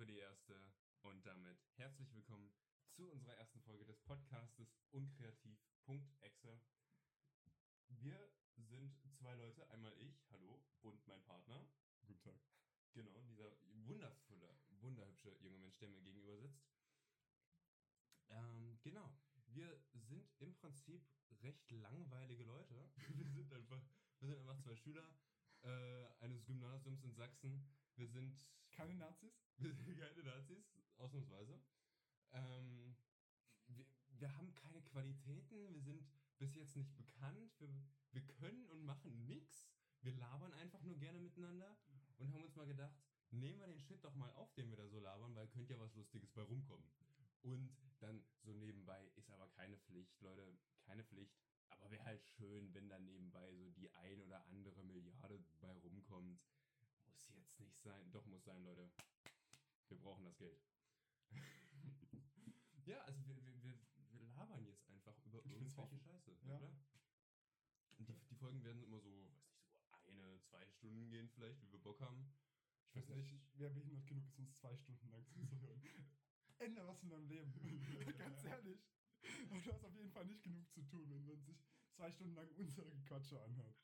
für die erste und damit herzlich willkommen zu unserer ersten Folge des Podcastes unkreativ.exe. Wir sind zwei Leute, einmal ich, hallo, und mein Partner. Guten Tag. Genau, dieser wundervolle, wunderhübsche junge Mensch, der mir gegenüber sitzt. Ähm, genau. Wir sind im Prinzip recht langweilige Leute. Wir sind einfach, wir sind einfach zwei Schüler äh, eines Gymnasiums in Sachsen. Wir sind Keine Nazis? wir sind keine Nazis, ausnahmsweise. Ähm, wir, wir haben keine Qualitäten, wir sind bis jetzt nicht bekannt, wir, wir können und machen nix. Wir labern einfach nur gerne miteinander und haben uns mal gedacht, nehmen wir den Shit doch mal auf, den wir da so labern, weil könnte ja was Lustiges bei rumkommen. Und dann so nebenbei ist aber keine Pflicht, Leute, keine Pflicht. Aber wäre halt schön, wenn da nebenbei so die ein oder andere Milliarde bei rumkommt. Muss jetzt nicht sein. Doch, muss sein, Leute. Wir brauchen das Geld. ja, also wir, wir, wir, wir labern jetzt einfach über Ich irgendwelche. Scheiße, Ja. oder? Und die, die Folgen werden immer so, weiß nicht, so eine, zwei Stunden gehen vielleicht, wie wir Bock haben. Ich weiß nicht, wer behindert genug ist, uns zwei Stunden lang zuzuhören. Ändere was in deinem Leben. Ganz ehrlich. Und du hast auf jeden Fall nicht genug zu tun, wenn man sich zwei Stunden lang unsere Gequatsche anhört.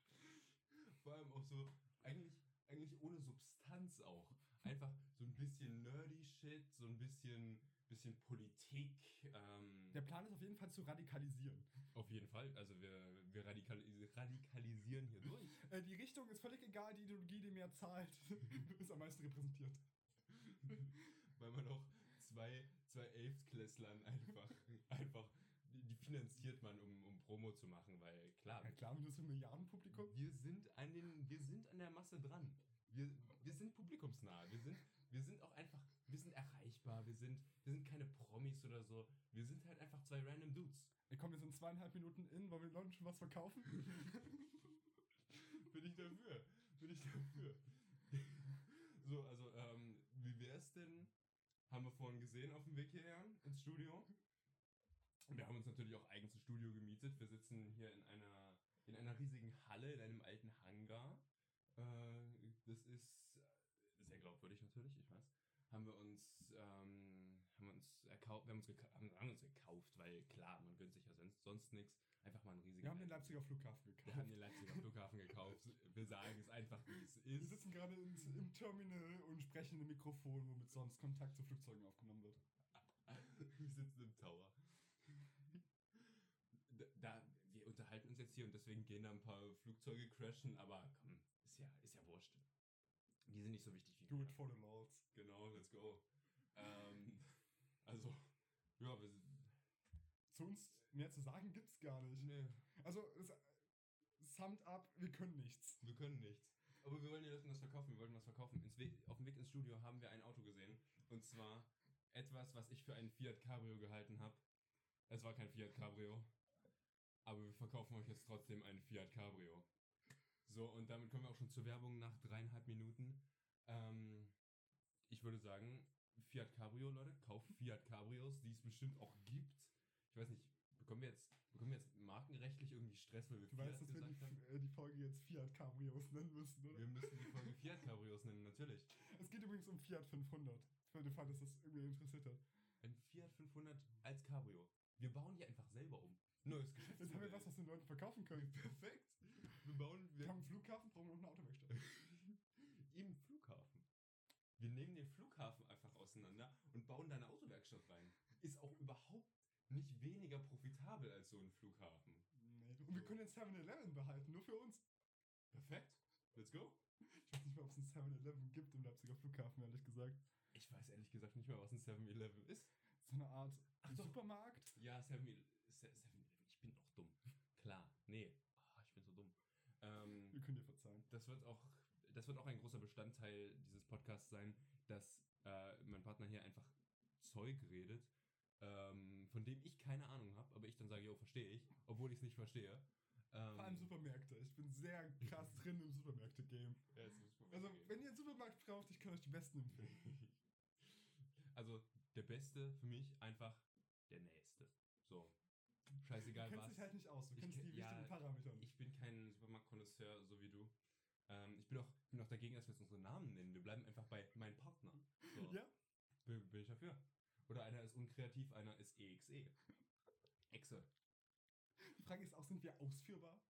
Vor allem auch so, eigentlich, eigentlich ohne Substanz auch. Einfach so ein bisschen nerdy Shit, so ein bisschen, bisschen Politik. Ähm, Der Plan ist auf jeden Fall zu radikalisieren. Auf jeden Fall. Also wir, wir radikalis radikalisieren hier durch. Äh, die Richtung ist völlig egal, die Ideologie, die mehr zahlt, ist am meisten repräsentiert. Weil man auch zwei, zwei Elftklässlern einfach, einfach, die, finanziert man, um, um Promo zu machen, weil klar, Ja klar, du so ein Milliardenpublikum. wir sind an den, wir sind an der Masse dran. Wir, wir sind publikumsnah. Wir sind, wir sind auch einfach, wir sind erreichbar. Wir sind, wir sind keine Promis oder so. Wir sind halt einfach zwei random Dudes. Ey, komm, wir sind zweieinhalb Minuten in, wollen wir Leuten schon was verkaufen? Bin ich dafür. Bin ich dafür. so, also, ähm, wie wär's denn? Haben wir vorhin gesehen auf dem Weg hierher ins Studio. Wir haben uns natürlich auch eigens ein Studio gemietet. Wir sitzen hier in einer, in einer riesigen Halle, in einem alten Hangar. Äh, das ist sehr glaubwürdig natürlich, ich weiß. Haben wir uns, ähm, haben wir uns erkauft, wir haben uns, haben, haben uns gekauft, weil klar, man gönnt sich ja sonst, sonst nichts. Einfach mal einen riesigen Wir haben den Leipziger Flughafen wir gekauft. haben den Leipziger Flughafen gekauft. Wir sagen es einfach, wie es Wir ist. sitzen gerade ins, im Terminal und sprechen in ein Mikrofon, womit sonst Kontakt zu Flugzeugen aufgenommen wird. Wir sitzen im Tower. Da, wir unterhalten uns jetzt hier und deswegen gehen da ein paar Flugzeuge crashen, aber komm, ist ja, ist ja wurscht. Die sind nicht so wichtig wie Do it for the Lords. Genau, let's go. Ähm, also, ja, wir sind. Zu uns mehr zu sagen gibt's gar nicht. Nee, Also, es, summed up, wir können nichts. wir können nichts. Aber wir wollen den Leuten das verkaufen, wir wollten was verkaufen. We auf dem Weg ins Studio haben wir ein Auto gesehen. Und zwar etwas, was ich für einen Fiat Cabrio gehalten habe. Es war kein Fiat Cabrio. Aber wir verkaufen euch jetzt trotzdem einen Fiat Cabrio. So, und damit kommen wir auch schon zur Werbung nach dreieinhalb Minuten. Ähm, ich würde sagen, Fiat Cabrio, Leute, kauft Fiat Cabrios, die es bestimmt auch gibt. Ich weiß nicht, bekommen wir jetzt, bekommen wir jetzt markenrechtlich irgendwie Stress, weil wir Du weißt, Fiat dass wir die, gesagt haben? äh, die Folge jetzt Fiat Cabrios nennen müssen, oder? Wir müssen die Folge Fiat Cabrios nennen, natürlich. Es geht übrigens um Fiat 500. Für den Fall, dass das irgendwie interessiert hat. Ein Fiat 500 als Cabrio. Wir bauen die einfach selber um. Neues Jetzt haben wir was, was den Leuten verkaufen können. Perfekt. Wir bauen Wir wir haben einen Flughafen, brauchen noch eine Autowerkstatt. im Flughafen. Wir nehmen den Flughafen einfach auseinander und bauen da eine Autowerkstatt rein. Ist auch überhaupt nicht weniger profitabel als so ein Flughafen. Nee. Und wir können den 7-Eleven behalten, nur für uns. Perfekt. Let's go. Ich weiß nicht mehr, ob es einen 7-Eleven gibt im Leipziger Flughafen, ehrlich gesagt. Ich weiß ehrlich gesagt nicht mehr, was ein 7-Eleven ist. So eine Art Ach. Supermarkt. Ja, 7-Eleven. Ich bin doch dumm. Klar. Nee. Ah, ich bin so dumm. Ähm, Wir können dir verzeihen. das wird auch, das wird auch ein großer Bestandteil dieses Podcasts sein, dass äh, mein Partner hier einfach Zeug redet, ähm, von dem ich keine Ahnung habe, aber ich dann sage, jo, verstehe ich, obwohl ich es nicht verstehe. Ähm, Vor allem Supermärkte. Ich bin sehr krass drin im Supermärkte-Game. ja, Also, wenn ihr einen Supermarkt braucht, ich kann euch die besten empfehlen. also der Beste für mich einfach der Nächste. So scheißegal was. Du kennst was. dich halt nicht aus, du ich kennst kenn, die wichtigen ja, Parameter. Ich bin kein Supermarkt-Konnoisseur, so wie du. Ähm, ich bin auch, bin auch dagegen, dass wir jetzt unsere Namen nennen. Wir bleiben einfach bei meinem Partner. So. Ja. Bin, bin ich dafür. Oder einer ist unkreativ, einer ist EXE. Exe. Die Frage ist auch, sind wir ausführbar?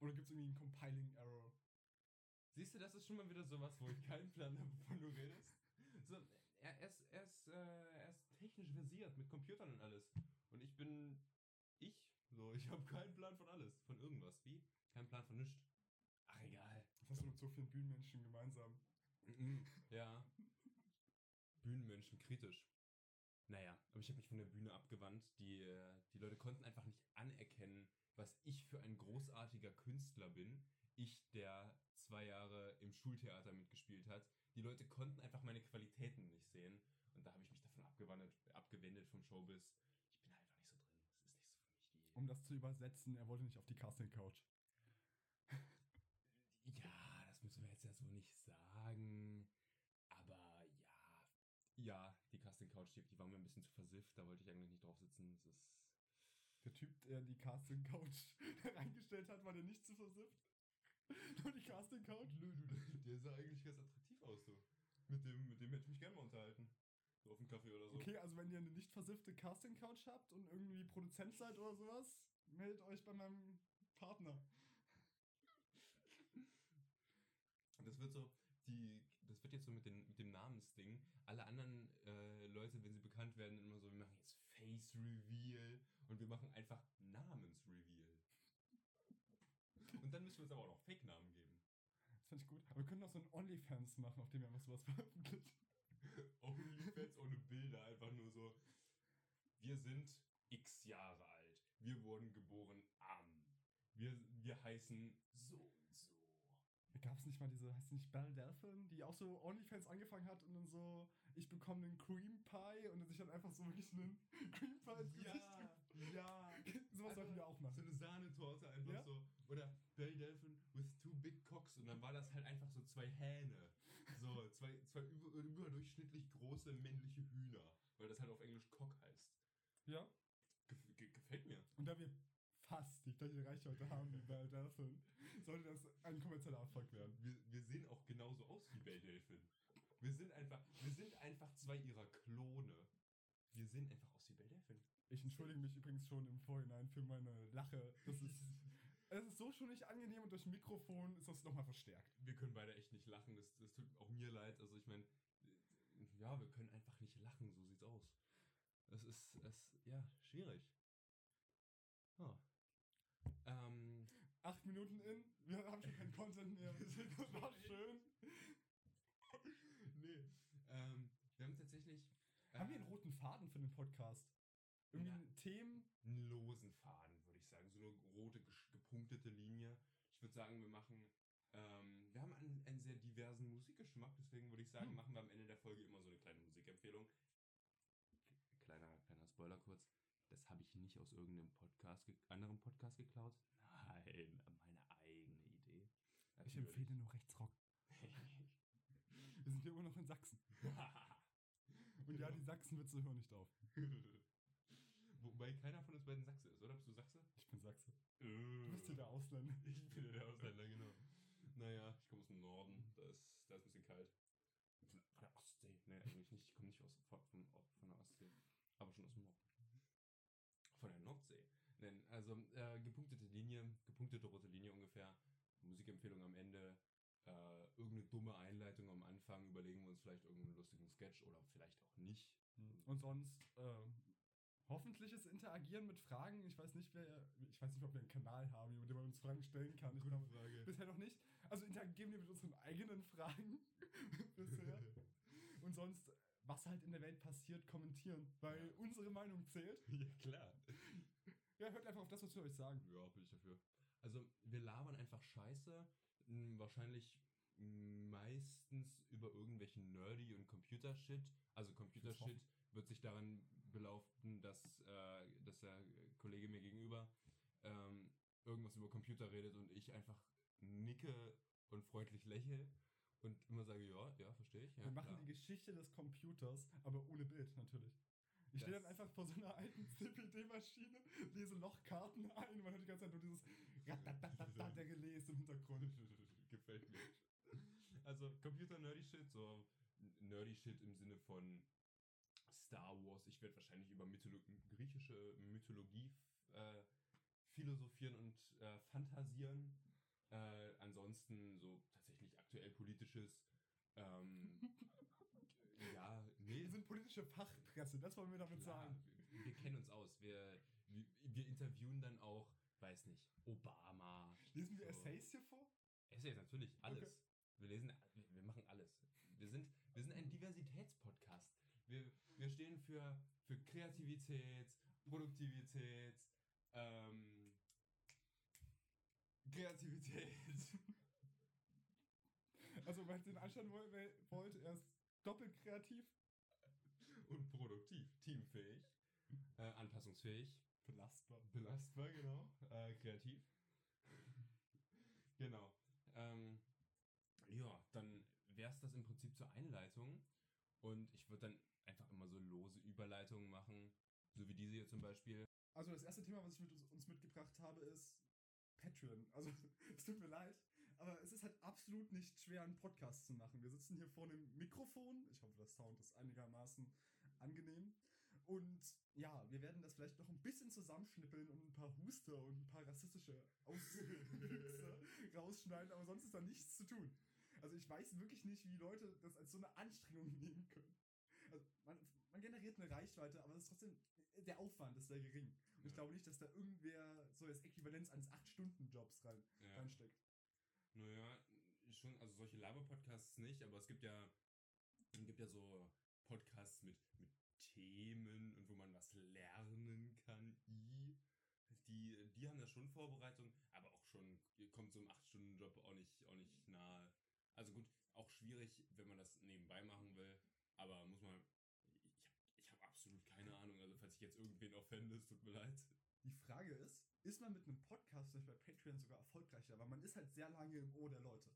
Oder gibt es irgendwie einen Compiling Error? Siehst du, das ist schon mal wieder sowas, wo ich keinen Plan habe, wovon du redest. So, er, er, ist, er, ist, äh, er ist technisch versiert mit Computern und alles. Und ich bin ich. So, ich habe keinen Plan von alles. Von irgendwas. Wie? Kein Plan von nichts. Ach, egal. Was hast du mit so vielen Bühnenmenschen gemeinsam? Mhm. Ja. Bühnenmenschen kritisch. Naja, aber ich habe mich von der Bühne abgewandt. Die, äh, die Leute konnten einfach nicht anerkennen, was ich für ein großartiger Künstler bin. Ich, der zwei Jahre im Schultheater mitgespielt hat. Die Leute konnten einfach meine Qualitäten nicht sehen. Und da habe ich mich davon abgewandt, abgewendet vom Showbiz. Ich bin einfach nicht so drin. Das ist nicht so für mich die. Um das zu übersetzen, er wollte nicht auf die Casting Couch. Ja, das müssen wir jetzt ja so nicht sagen. Aber ja. Ja, die Casting Couch, die, die war mir ein bisschen zu versifft. Da wollte ich eigentlich nicht drauf sitzen. Das ist. Der Typ, der die Casting Couch reingestellt hat, war der nicht zu versifft. Nur die Casting Couch. Der sah eigentlich ganz attraktiv aus, so. Mit dem, mit dem hätte ich mich gerne mal unterhalten. So auf dem Kaffee oder so. Okay, also wenn ihr eine nicht versiffte Casting Couch habt und irgendwie Produzent seid oder sowas, meldet euch bei meinem Partner. Das wird so, die, das wird jetzt so mit, den, mit dem Namensding. Alle anderen äh, Leute, wenn sie bekannt werden, immer so, wir machen jetzt Face Reveal und wir machen einfach Namensreveal. Und dann müssen wir uns aber auch noch Fake-Namen geben. Das fand ich gut. Aber wir können auch so ein OnlyFans machen, auf dem wir einfach sowas veröffentlichen. OnlyFans ohne Bilder, einfach nur so. Wir sind x Jahre alt. Wir wurden geboren am. Wir, wir heißen so. Gab es nicht mal diese, heißt nicht Belle Delphine, die auch so OnlyFans angefangen hat und dann so, ich bekomme einen Cream Pie und dann sich dann einfach so wirklich einen Cream Pie ins Gesicht Ja, ja. Sowas sollten wir auch So machen. eine Sahnetorte einfach Ja. so. Oder Belle Delphine with two big cocks. Und dann war das halt einfach so zwei Hähne. So, zwei, zwei über, überdurchschnittlich große männliche Hühner. Weil das halt auf Englisch Cock heißt. Ja. Gef ge gefällt mir. Und da wir fast die gleiche Reichweite haben wie Belle Delphine, sollte das ein kommerzieller Erfolg werden. Wir, wir sehen auch genauso aus wie Belle Delphine. Wir sind einfach, wir sind einfach zwei ihrer Klone. Wir sehen einfach aus wie Belle Delphine. Ich entschuldige mich übrigens schon im Vorhinein für meine Lache. Das ist, es ist so schon nicht angenehm und durch Mikrofon ist das nochmal verstärkt. Wir können beide echt nicht lachen. Das, das tut auch mir leid. Also ich meine, ja, wir können einfach nicht lachen. So sieht's aus. Das ist, es, ja, schwierig. Ah. Ähm, Acht Minuten in, wir haben schon keinen Content mehr. Das war schön. nee. Ähm, wir haben tatsächlich. Haben wir einen äh, roten Faden für den Podcast? Irgendwie Ja. ein Themen? einen losen Faden, würde ich sagen. So eine rote, gepunktete Linie. Ich würde sagen, wir machen. Ähm, wir haben einen, einen sehr diversen Musikgeschmack, deswegen würde ich sagen, Hm. machen wir am Ende der Folge immer so eine kleine Musikempfehlung. Kleiner, kleiner Spoiler kurz. Das habe ich nicht aus irgendeinem Podcast, anderen Podcast geklaut. Nein, meine eigene Idee. Ich empfehle nur Rechtsrock. Wir sind hier immer noch in Sachsen. Und ja, die Sachsenwitze hören nicht auf. Wobei keiner von uns beiden Sachse ist, oder? Bist du Sachse? Ich bin Sachse. Du Du bist hier der Ausländer. Ich bin ja der Ausländer, genau. Naja, ich komme aus dem Norden. Da ist, da ist ein bisschen kalt. Von, der Ostsee. Nee, eigentlich nicht. Ich komme nicht aus, von, von der Ostsee. Aber schon aus dem Norden. Von der Nordsee. Nein, also äh, gepunktete Linie, gepunktete rote Linie ungefähr. Musikempfehlung am Ende. Äh, irgendeine dumme Einleitung am Anfang. Überlegen wir uns vielleicht irgendeinen lustigen Sketch oder vielleicht auch nicht. Und sonst äh, hoffentliches Interagieren mit Fragen. Ich weiß nicht, wer, ich weiß nicht, ob wir einen Kanal haben, über den man uns Fragen stellen kann. Ich glaube, Frage. bisher noch nicht. Also interagieren wir mit unseren eigenen Fragen bisher. Und sonst, was halt in der Welt passiert, kommentieren. Weil Ja. unsere Meinung zählt. ja, klar. Ja, hört einfach auf das, was wir euch sagen. Ja, bin ich dafür. Also, wir labern einfach Scheiße. Wahrscheinlich meistens über irgendwelchen Nerdy und Computer-Shit. Also, Computer-Shit wird sich daran belaufen, dass, äh, dass der Kollege mir gegenüber ähm, irgendwas über Computer redet und ich einfach nicke und freundlich lächle und immer sage, ja, ja, verstehe ich. Ja, wir machen klar. die Geschichte des Computers, aber ohne Bild natürlich. Ich stehe dann einfach vor so einer alten CPD-Maschine, lese Lochkarten ein und man hört die ganze Zeit nur dieses Ratatatata der Gelese im Hintergrund. Gefällt mir. Also Computer Nerdy Shit, so Nerdy Shit im Sinne von Star Wars. Ich werde wahrscheinlich über Mytholo griechische Mythologie äh, philosophieren und äh, fantasieren. Äh, ansonsten so aktuell politisches. Ähm, ja, nee. Wir sind politische Fachpresse, das wollen wir damit Klar, sagen. wir, wir kennen uns aus. Wir, wir, wir interviewen dann auch, weiß nicht, Obama. Lesen wir so. Essays hier vor? Essays, natürlich, alles. Okay. Wir lesen, wir, wir machen alles. Wir sind, wir sind ein Diversitätspodcast. Wir, wir stehen für, für Kreativität, Produktivität, ähm, Kreativität. Also, wenn ihr den wer- wollt, er ist doppelt kreativ. und produktiv, teamfähig, äh, anpassungsfähig, Belastbar. belastbar, genau, äh, kreativ. genau. Ähm, ja, dann wäre es das im Prinzip zur Einleitung. Und ich würde dann einfach immer so lose Überleitungen machen, so wie diese hier zum Beispiel. Also, das erste Thema, was ich mit uns, uns mitgebracht habe, ist Patreon. Also, es tut mir leid, aber es ist halt absolut nicht schwer, einen Podcast zu machen. Wir sitzen hier vor einem Mikrofon. Ich hoffe, das Sound ist einigermaßen angenehm. Und ja, wir werden das vielleicht noch ein bisschen zusammenschnippeln und ein paar Huster und ein paar rassistische Auswüchse rausschneiden, aber sonst ist da nichts zu tun. Also ich weiß wirklich nicht, wie Leute das als so eine Anstrengung nehmen können. Also man, man generiert eine Reichweite, aber es ist trotzdem, der Aufwand ist sehr gering. Und ich Ja. glaube nicht, dass da irgendwer so das Äquivalenz eines 8-Stunden-Jobs rein, Ja. reinsteckt. Naja, schon, also solche Laber-Podcasts nicht, aber es gibt ja, gibt ja so Podcasts mit, mit Themen und wo man was lernen kann. I. Die, die haben da schon Vorbereitung, aber auch schon, kommt so einem 8-Stunden-Job auch nicht, auch nicht nahe. Also gut, auch schwierig, wenn man das nebenbei machen will, aber muss man, ich, ich habe absolut keine Ahnung, also falls ich jetzt irgendwen offende, es tut mir leid. Die Frage ist, ist man mit einem Podcast vielleicht bei Patreon sogar erfolgreicher? Weil man ist halt sehr lange im Ohr der Leute.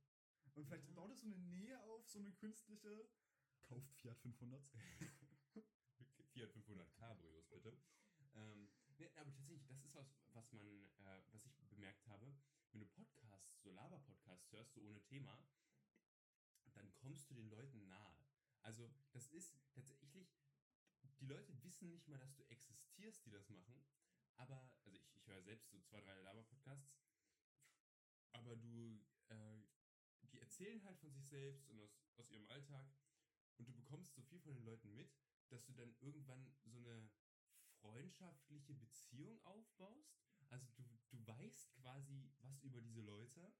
Und vielleicht Ja. baut es so eine Nähe auf, so eine künstliche. Kauft Fiat 500. Fiat 500 Cabrios, bitte. Ähm, nee, aber tatsächlich, das ist was, was man, äh, was ich bemerkt habe. Wenn du Podcasts, so Laber-Podcasts hörst, so ohne Thema, dann kommst du den Leuten nahe. Also, das ist tatsächlich, die Leute wissen nicht mal, dass du existierst, die das machen. Aber, also ich, ich höre selbst so zwei, drei Laber-Podcasts. Aber du, äh, die erzählen halt von sich selbst und aus, aus ihrem Alltag. Und du bekommst so viel von den Leuten mit, dass du dann irgendwann so eine freundschaftliche Beziehung aufbaust. Also du, du weißt quasi was über diese Leute.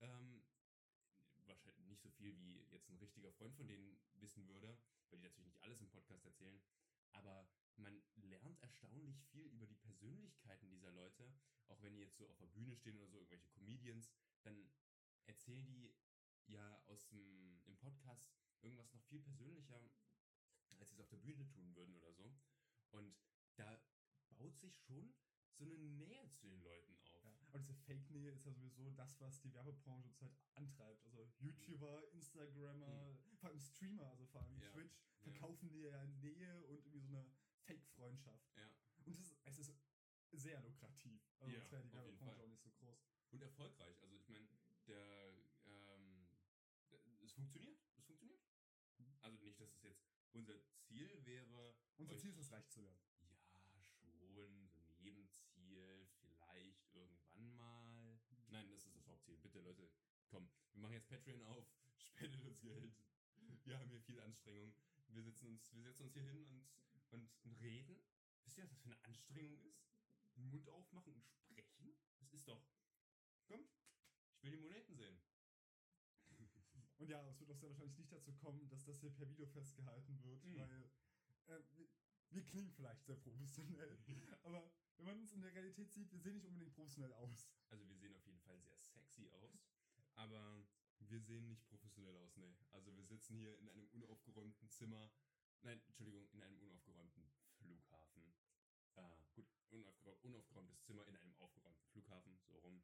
Ähm, wahrscheinlich nicht so viel, wie jetzt ein richtiger Freund von denen wissen würde, weil die natürlich nicht alles im Podcast erzählen. Aber man lernt erstaunlich viel über die Persönlichkeiten dieser Leute. Auch wenn die jetzt so auf der Bühne stehen oder so, irgendwelche Comedians, dann erzählen die ja aus dem, im Podcast irgendwas noch viel persönlicher, als sie es auf der Bühne tun würden oder so. Und da baut sich schon so eine Nähe zu den Leuten auf. Ja. Aber diese Fake-Nähe ist ja sowieso das, was die Werbebranche zurzeit antreibt. Also YouTuber, Instagrammer, vor allem Streamer, also vor allem Mhm. Ja, Twitch, ja. verkaufen dir ja Nähe und irgendwie so eine Fake-Freundschaft. Ja. Und es ist, es ist sehr lukrativ. Also Ja, sonst wäre die Werbebranche auch nicht so groß. Und erfolgreich. Also ich meine, der, ähm, der, es funktioniert. Es funktioniert. Mhm. Also nicht, dass es jetzt unser Ziel wäre. Unser Ziel ist es, reich zu werden. Ja, schon. So ein Nebenziel. Vielleicht irgendwann mal. Nein, das ist das Hauptziel. Bitte, Leute, komm. Wir machen jetzt Patreon auf. Spendet uns Geld. Wir haben hier viel Anstrengung. Wir setzen uns, wir setzen uns hier hin und, und, und reden. Wisst ihr, was das für eine Anstrengung ist? Den Mund aufmachen und sprechen? Das ist doch. Komm, ich will die Moneten sehen. Und ja, es wird auch sehr wahrscheinlich nicht dazu kommen, dass das hier per Video festgehalten wird, Mhm. weil äh, wir, wir klingen vielleicht sehr professionell. aber wenn man uns in der Realität sieht, wir sehen nicht unbedingt professionell aus. Also wir sehen auf jeden Fall sehr sexy aus, aber wir sehen nicht professionell aus, ne. Also wir sitzen hier in einem unaufgeräumten Zimmer. Nein, Entschuldigung, in einem unaufgeräumten Flughafen. Äh, gut, unaufgeräum unaufgeräumtes Zimmer in einem aufgeräumten Flughafen, so rum.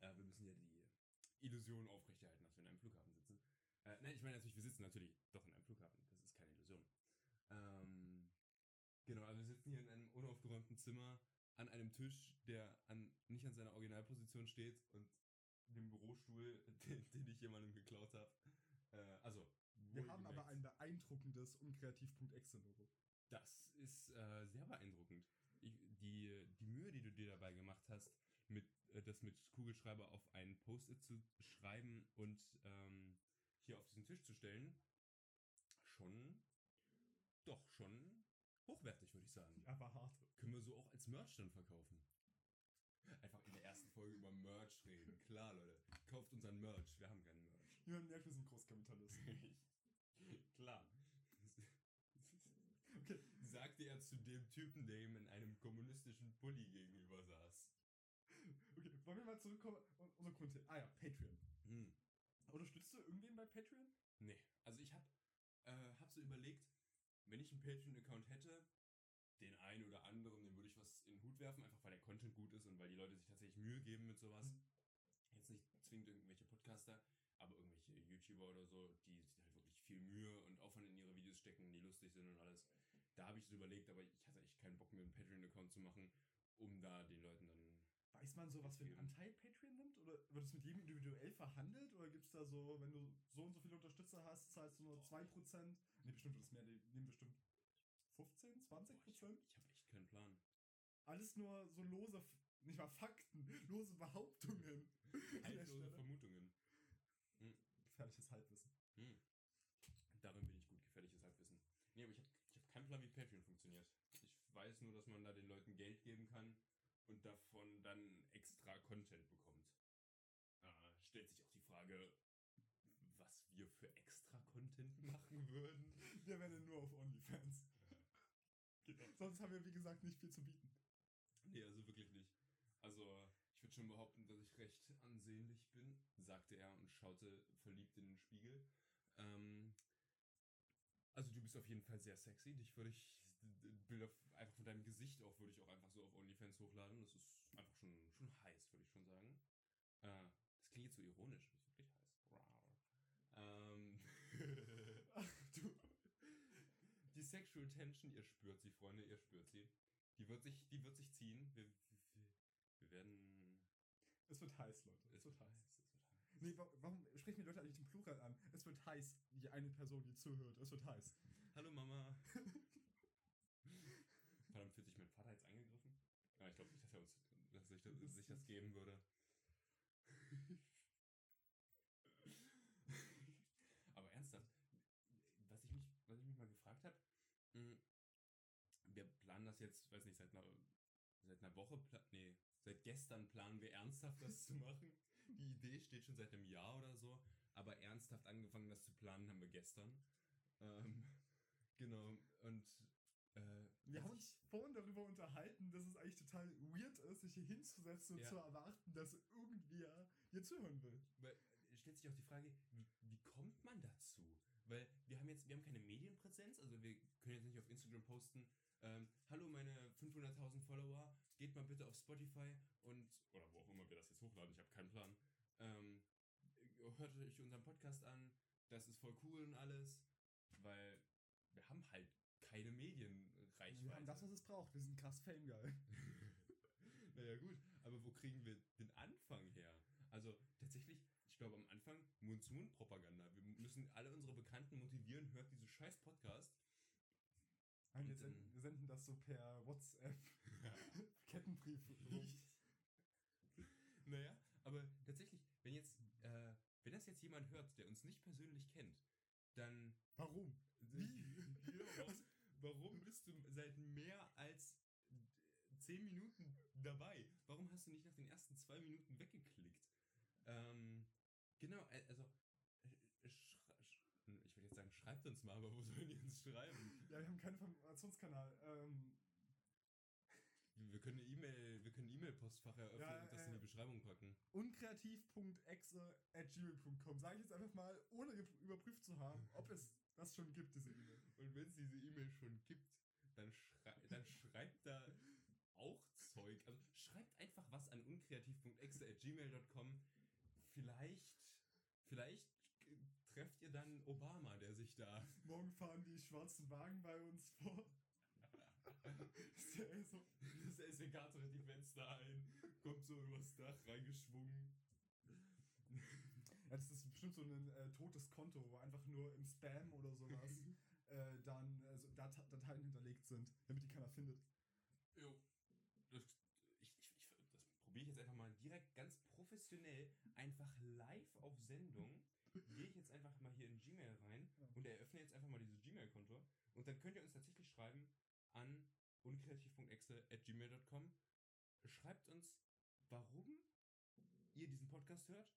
Äh, wir müssen ja die Illusion aufrechterhalten, dass wir in einem Flughafen sitzen. Äh, nein, ich meine natürlich, wir sitzen natürlich doch in einem Flughafen. Das ist keine Illusion. Ähm, genau, also wir sitzen hier in einem unaufgeräumten Zimmer an einem Tisch, der an, nicht an seiner Originalposition steht und dem Bürostuhl, den, den ich jemandem geklaut habe. Äh, also, Wir haben aber einen beeindruckendes unkreativ.exe-Logo. Das ist äh, sehr beeindruckend. Die, die Mühe, die du dir dabei gemacht hast, mit, äh, das mit Kugelschreiber auf einen Post-it zu schreiben und ähm, hier auf diesen Tisch zu stellen, schon, doch schon hochwertig, würde ich sagen. Aber hart. Können wir so auch als Merch dann verkaufen. Einfach in der ersten Folge über Merch reden. Klar, Leute. Kauft unseren Merch. Wir haben keinen Merch. Niemand merkt, wir sind Großkapitalisten. Klar. Okay. Sagte er zu dem Typen, der ihm in einem kommunistischen Pulli gegenüber saß. Okay, wollen wir mal zurückkommen? Unser Grund. Ah ja, Patreon. Hm. Unterstützt du irgendwen bei Patreon? Nee, also ich hab, äh, hab so überlegt, wenn ich einen Patreon-Account hätte, den einen oder anderen, den würde ich was in den Hut werfen, einfach weil der Content gut ist und weil die Leute sich tatsächlich Mühe geben mit sowas. Mhm. Jetzt nicht zwingend irgendwelche Podcaster, aber irgendwelche YouTuber oder so, die sich viel Mühe und Aufwand in ihre Videos stecken, die lustig sind und alles. Da habe ich so überlegt, aber ich hatte echt keinen Bock mehr, einen Patreon-Account zu machen, um da den Leuten dann. Weiß man so, was für einen. Anteil Patreon nimmt? Oder wird es mit jedem individuell verhandelt? Oder gibt es da so, wenn du so und so viele Unterstützer hast, zahlst du nur 2%? Nee, bestimmt wird es mehr. Die nehmen bestimmt 15, 20 Boah, ich habe echt keinen Plan. Alles nur so lose, nicht mal Fakten, lose Behauptungen. Haltlose. Vermutungen. Gefährliches Halbwissen. Hm. Darin bin ich gut, gefährliches Halbwissen. Nee, aber ich habe ich hab keinen Plan, wie Patreon funktioniert. Ich weiß nur, dass man da den Leuten Geld geben kann und davon dann extra Content bekommt. Äh, stellt sich auch die Frage, was wir für extra Content machen würden. Wir werden nur auf OnlyFans. Genau. Sonst haben wir, wie gesagt, nicht viel zu bieten. Nee, also wirklich nicht. Also, ich würde schon behaupten, dass ich recht ansehnlich bin, sagte er und schaute verliebt in den Spiegel. Ähm, bist auf jeden Fall sehr sexy. Dich würde ich, Bilder einfach von deinem Gesicht auch, würde ich auch einfach so auf OnlyFans hochladen. Das ist einfach schon, schon heiß, würde ich schon sagen. Äh, das klingt jetzt so ironisch, das ist wirklich heiß. Rar. Ähm, du. die Sexual Tension, ihr spürt sie, Freunde, ihr spürt sie. Die wird sich, die wird sich ziehen. Wir, wir, wir werden. Es wird heiß, Leute. Es, Es wird heiß. heiß. Es wird heiß. Nee, wa warum sprechen die Leute eigentlich den Plural an? Es wird heiß, die eine Person, die zuhört. Es wird heiß. Hallo Mama. Verdammt, fühlt sich mein Vater jetzt angegriffen? Ja, ich glaube nicht, dass er uns dass sich, das, sich das geben würde. Aber ernsthaft, was ich mich, was ich mich mal gefragt habe, wir planen das jetzt, weiß nicht, seit einer, seit einer Woche, nee, seit gestern planen wir ernsthaft das zu machen. Die Idee steht schon seit einem Jahr oder so, aber ernsthaft angefangen, das zu planen, haben wir gestern. Ähm, genau, und äh, Wir was haben uns vorhin darüber unterhalten, dass es eigentlich total weird ist, sich hier hinzusetzen und Ja. zu erwarten, dass irgendwer dir zuhören will. Weil es stellt sich auch die Frage, wie, wie kommt man dazu? Weil wir haben jetzt, wir haben keine Medienpräsenz, also wir können jetzt nicht auf Instagram posten, ähm, hallo meine 500.000 Follower, geht mal bitte auf Spotify und, oder wo auch immer wir das jetzt hochladen, ich habe keinen Plan, ähm, hört euch unseren Podcast an, das ist voll cool und alles, weil wir haben halt keine Medienreichweite. Wir haben das, was es braucht. Wir sind krass famegeil. Naja, gut, aber wo kriegen wir den Anfang her? Also tatsächlich, ich glaube am Anfang Mund-zu-Mund-Propaganda. Wir müssen alle unsere Bekannten motivieren, hört diese scheiß Podcast. Nein, wir, Und senden, wir senden das so per WhatsApp. Kettenbrief. rum. naja, aber tatsächlich, wenn jetzt, äh, wenn das jetzt jemand hört, der uns nicht persönlich kennt, dann. Warum? Wie? Ja, warum, warum bist du seit mehr als 10 Minuten dabei? Warum hast du nicht nach den ersten zwei Minuten weggeklickt? Ähm, genau, äh, also, äh, sch- ich würde jetzt sagen, schreibt uns mal, aber wo sollen die uns schreiben? Ja, wir haben keinen Informationskanal. Ähm, Wir können E-Mail, wir können E-Mail-Postfach eröffnen Ja, und das äh, in die Beschreibung packen. unkreativ.exe.gmail.com Sage ich jetzt einfach mal, ohne überprüft zu haben, ob es das schon gibt, diese E-Mail. Und wenn es diese E-Mail schon gibt, dann, schrei dann schreibt da auch Zeug. Also schreibt einfach was an unkreativ.exe.gmail.com. Vielleicht, vielleicht trefft ihr dann Obama, der sich da. Morgen fahren die schwarzen Wagen bei uns vor. Ist der so? Das SEK tritt die Fenster ein, kommt so übers Dach reingeschwungen. Ja, das ist bestimmt so ein äh, totes Konto, wo einfach nur im Spam oder sowas äh, dann also Dat Dateien hinterlegt sind, damit die keiner findet. Jo. Das, ich, ich, ich, das probiere ich jetzt einfach mal direkt ganz professionell, einfach live auf Sendung. Gehe ich jetzt einfach mal hier in Gmail rein Ja. und eröffne jetzt einfach mal dieses Gmail-Konto. Und dann könnt ihr uns tatsächlich schreiben an unkreativ.exe.gmail.com. Schreibt uns, warum ihr diesen Podcast hört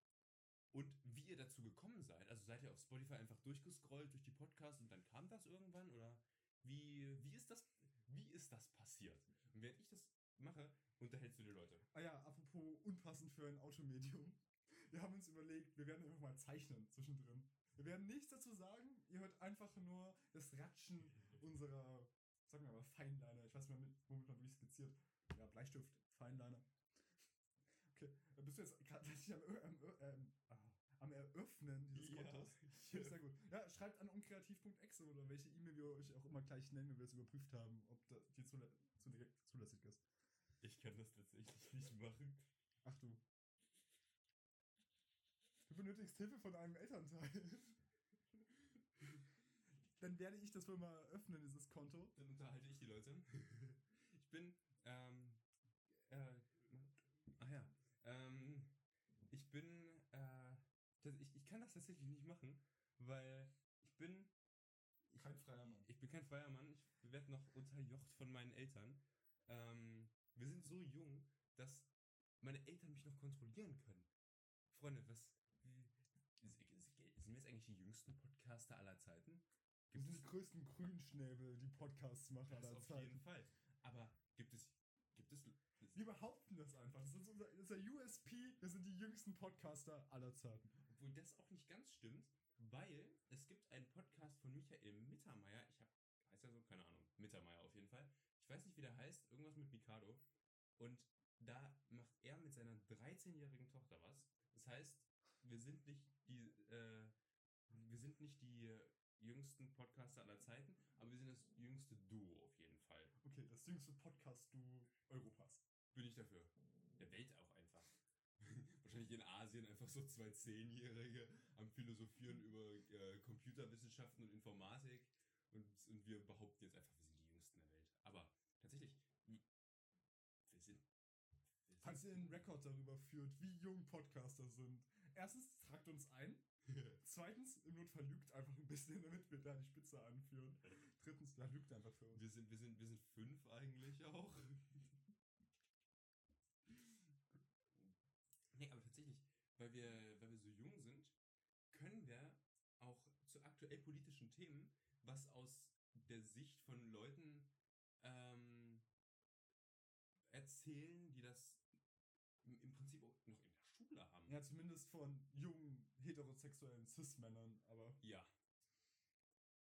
und wie ihr dazu gekommen seid. Also seid ihr auf Spotify einfach durchgescrollt durch die Podcasts und dann kam das irgendwann? Oder wie, wie, ist, das, wie ist das passiert? Und während ich das mache, unterhältst du die Leute. Ah ja, apropos unpassend für ein Automedium. Wir haben uns überlegt, wir werden einfach mal zeichnen zwischendrin. Wir werden nichts dazu sagen, ihr hört einfach nur das Ratschen unserer, sagen wir mal, Feinliner. Ich weiß nicht mehr, mit, womit man wirklich skizziert. Ja, Bleistift, Feinliner. Okay, dann bist du jetzt gerade tatsächlich am, ähm, ah, am Eröffnen dieses Ja. Kontos. Sehr gut. Ja, schreibt an unkreativ.exe oder welche E-Mail wir euch auch immer gleich nennen, wenn wir es überprüft haben, ob da, die zula zula zulässig ist. Ich kann das tatsächlich nicht machen. Ach du. Du benötigst Hilfe von einem Elternteil. Dann werde ich das wohl mal öffnen, dieses Konto. Dann unterhalte ich die Leute. Ich bin, ähm, äh, ach ja, ähm, ich bin, äh, ich, ich kann das tatsächlich nicht machen, weil ich bin, ich, Kein freier Mann. ich bin kein freier Mann, ich werde noch unterjocht von meinen Eltern. Ähm, wir sind so jung, dass meine Eltern mich noch kontrollieren können. Freunde, was, sind wir jetzt eigentlich die jüngsten Podcaster aller Zeiten? Wir sind die größten Grünschnäbel, die Podcasts machen Das aller auf Zeiten. jeden Fall. Aber gibt es, gibt es, Wir behaupten das einfach. Das ist unser, das ist der USP. Wir sind die jüngsten Podcaster aller Zeiten. obwohl das auch nicht ganz stimmt, weil es gibt einen Podcast von Michael Mittermeier, ich habe, heißt er so, keine Ahnung, Mittermeier auf jeden Fall. Ich weiß nicht, wie der heißt, irgendwas mit Mikado. Und da macht er mit seiner 13-jährigen Tochter was. Das heißt, wir sind nicht die, äh, wir sind nicht die jüngsten Podcaster aller Zeiten, aber wir sind das jüngste Duo auf jeden Fall. Okay, das jüngste Podcast-Duo Europas. Bin ich dafür. Der Welt auch einfach. Wahrscheinlich in Asien einfach so zwei Zehnjährige am Philosophieren über äh, Computerwissenschaften und Informatik und, und wir behaupten jetzt einfach, wir sind die Jüngsten der Welt. Aber tatsächlich, wir wir sind. Wir Falls ihr einen Rekord darüber führt, wie jung Podcaster sind. Erstens, tragt uns ein. Zweitens, im Notfall lügt einfach ein bisschen, damit wir da die Spitze anführen. Drittens, ja, lügt einfach für uns. wir, sind, wir, sind, wir sind fünf eigentlich auch. nee, aber tatsächlich, weil wir, weil wir so jung sind, können wir auch zu aktuell politischen Themen was aus der Sicht von Leuten ähm, erzählen, die das im im Prinzip auch noch in der Schule haben. Ja, zumindest von jungen, heterosexuellen Cis-Männern, aber Ja.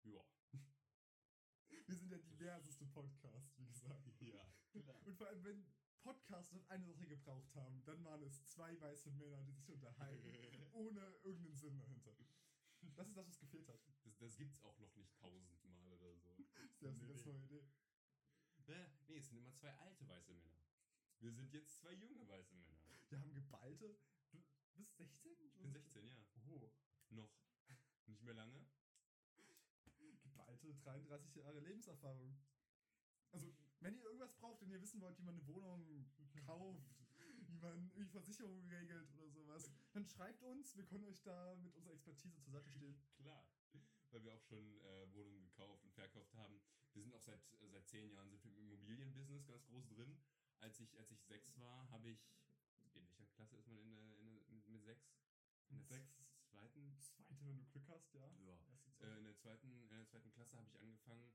Ja. wir sind der diverseste Podcast, wie gesagt. Ja, klar. Und vor allem, wenn Podcasts noch eine Sache gebraucht haben, dann waren es zwei weiße Männer, die sich unterhalten, ohne irgendeinen Sinn dahinter. Das ist das, was gefehlt hat. Das, das gibt's auch noch nicht tausendmal oder so. Das ist eine ganz neue Idee. Naja, nee, es sind immer zwei alte weiße Männer. Wir sind jetzt zwei junge weiße Männer. Wir haben geballte. Du bist 16? Ich bin 16, ja. Oh. Noch nicht mehr lange. Geballte 33 Jahre Lebenserfahrung. Also, wenn ihr irgendwas braucht und ihr wissen wollt, wie man eine Wohnung kauft, wie man irgendwie Versicherungen regelt oder sowas, dann schreibt uns. Wir können euch da mit unserer Expertise zur Seite stehen. Klar. Weil wir auch schon äh, Wohnungen gekauft und verkauft haben. Wir sind auch seit, äh, seit zehn Jahren sind wir im Immobilienbusiness ganz groß drin. Als ich, als ich sechs war, habe ich. In welcher Klasse ist man in der, in der, mit sechs? In der sechs. zweiten? Zweite, wenn du Glück hast, ja. Ja. Äh, in, der zweiten, in der zweiten Klasse habe ich angefangen,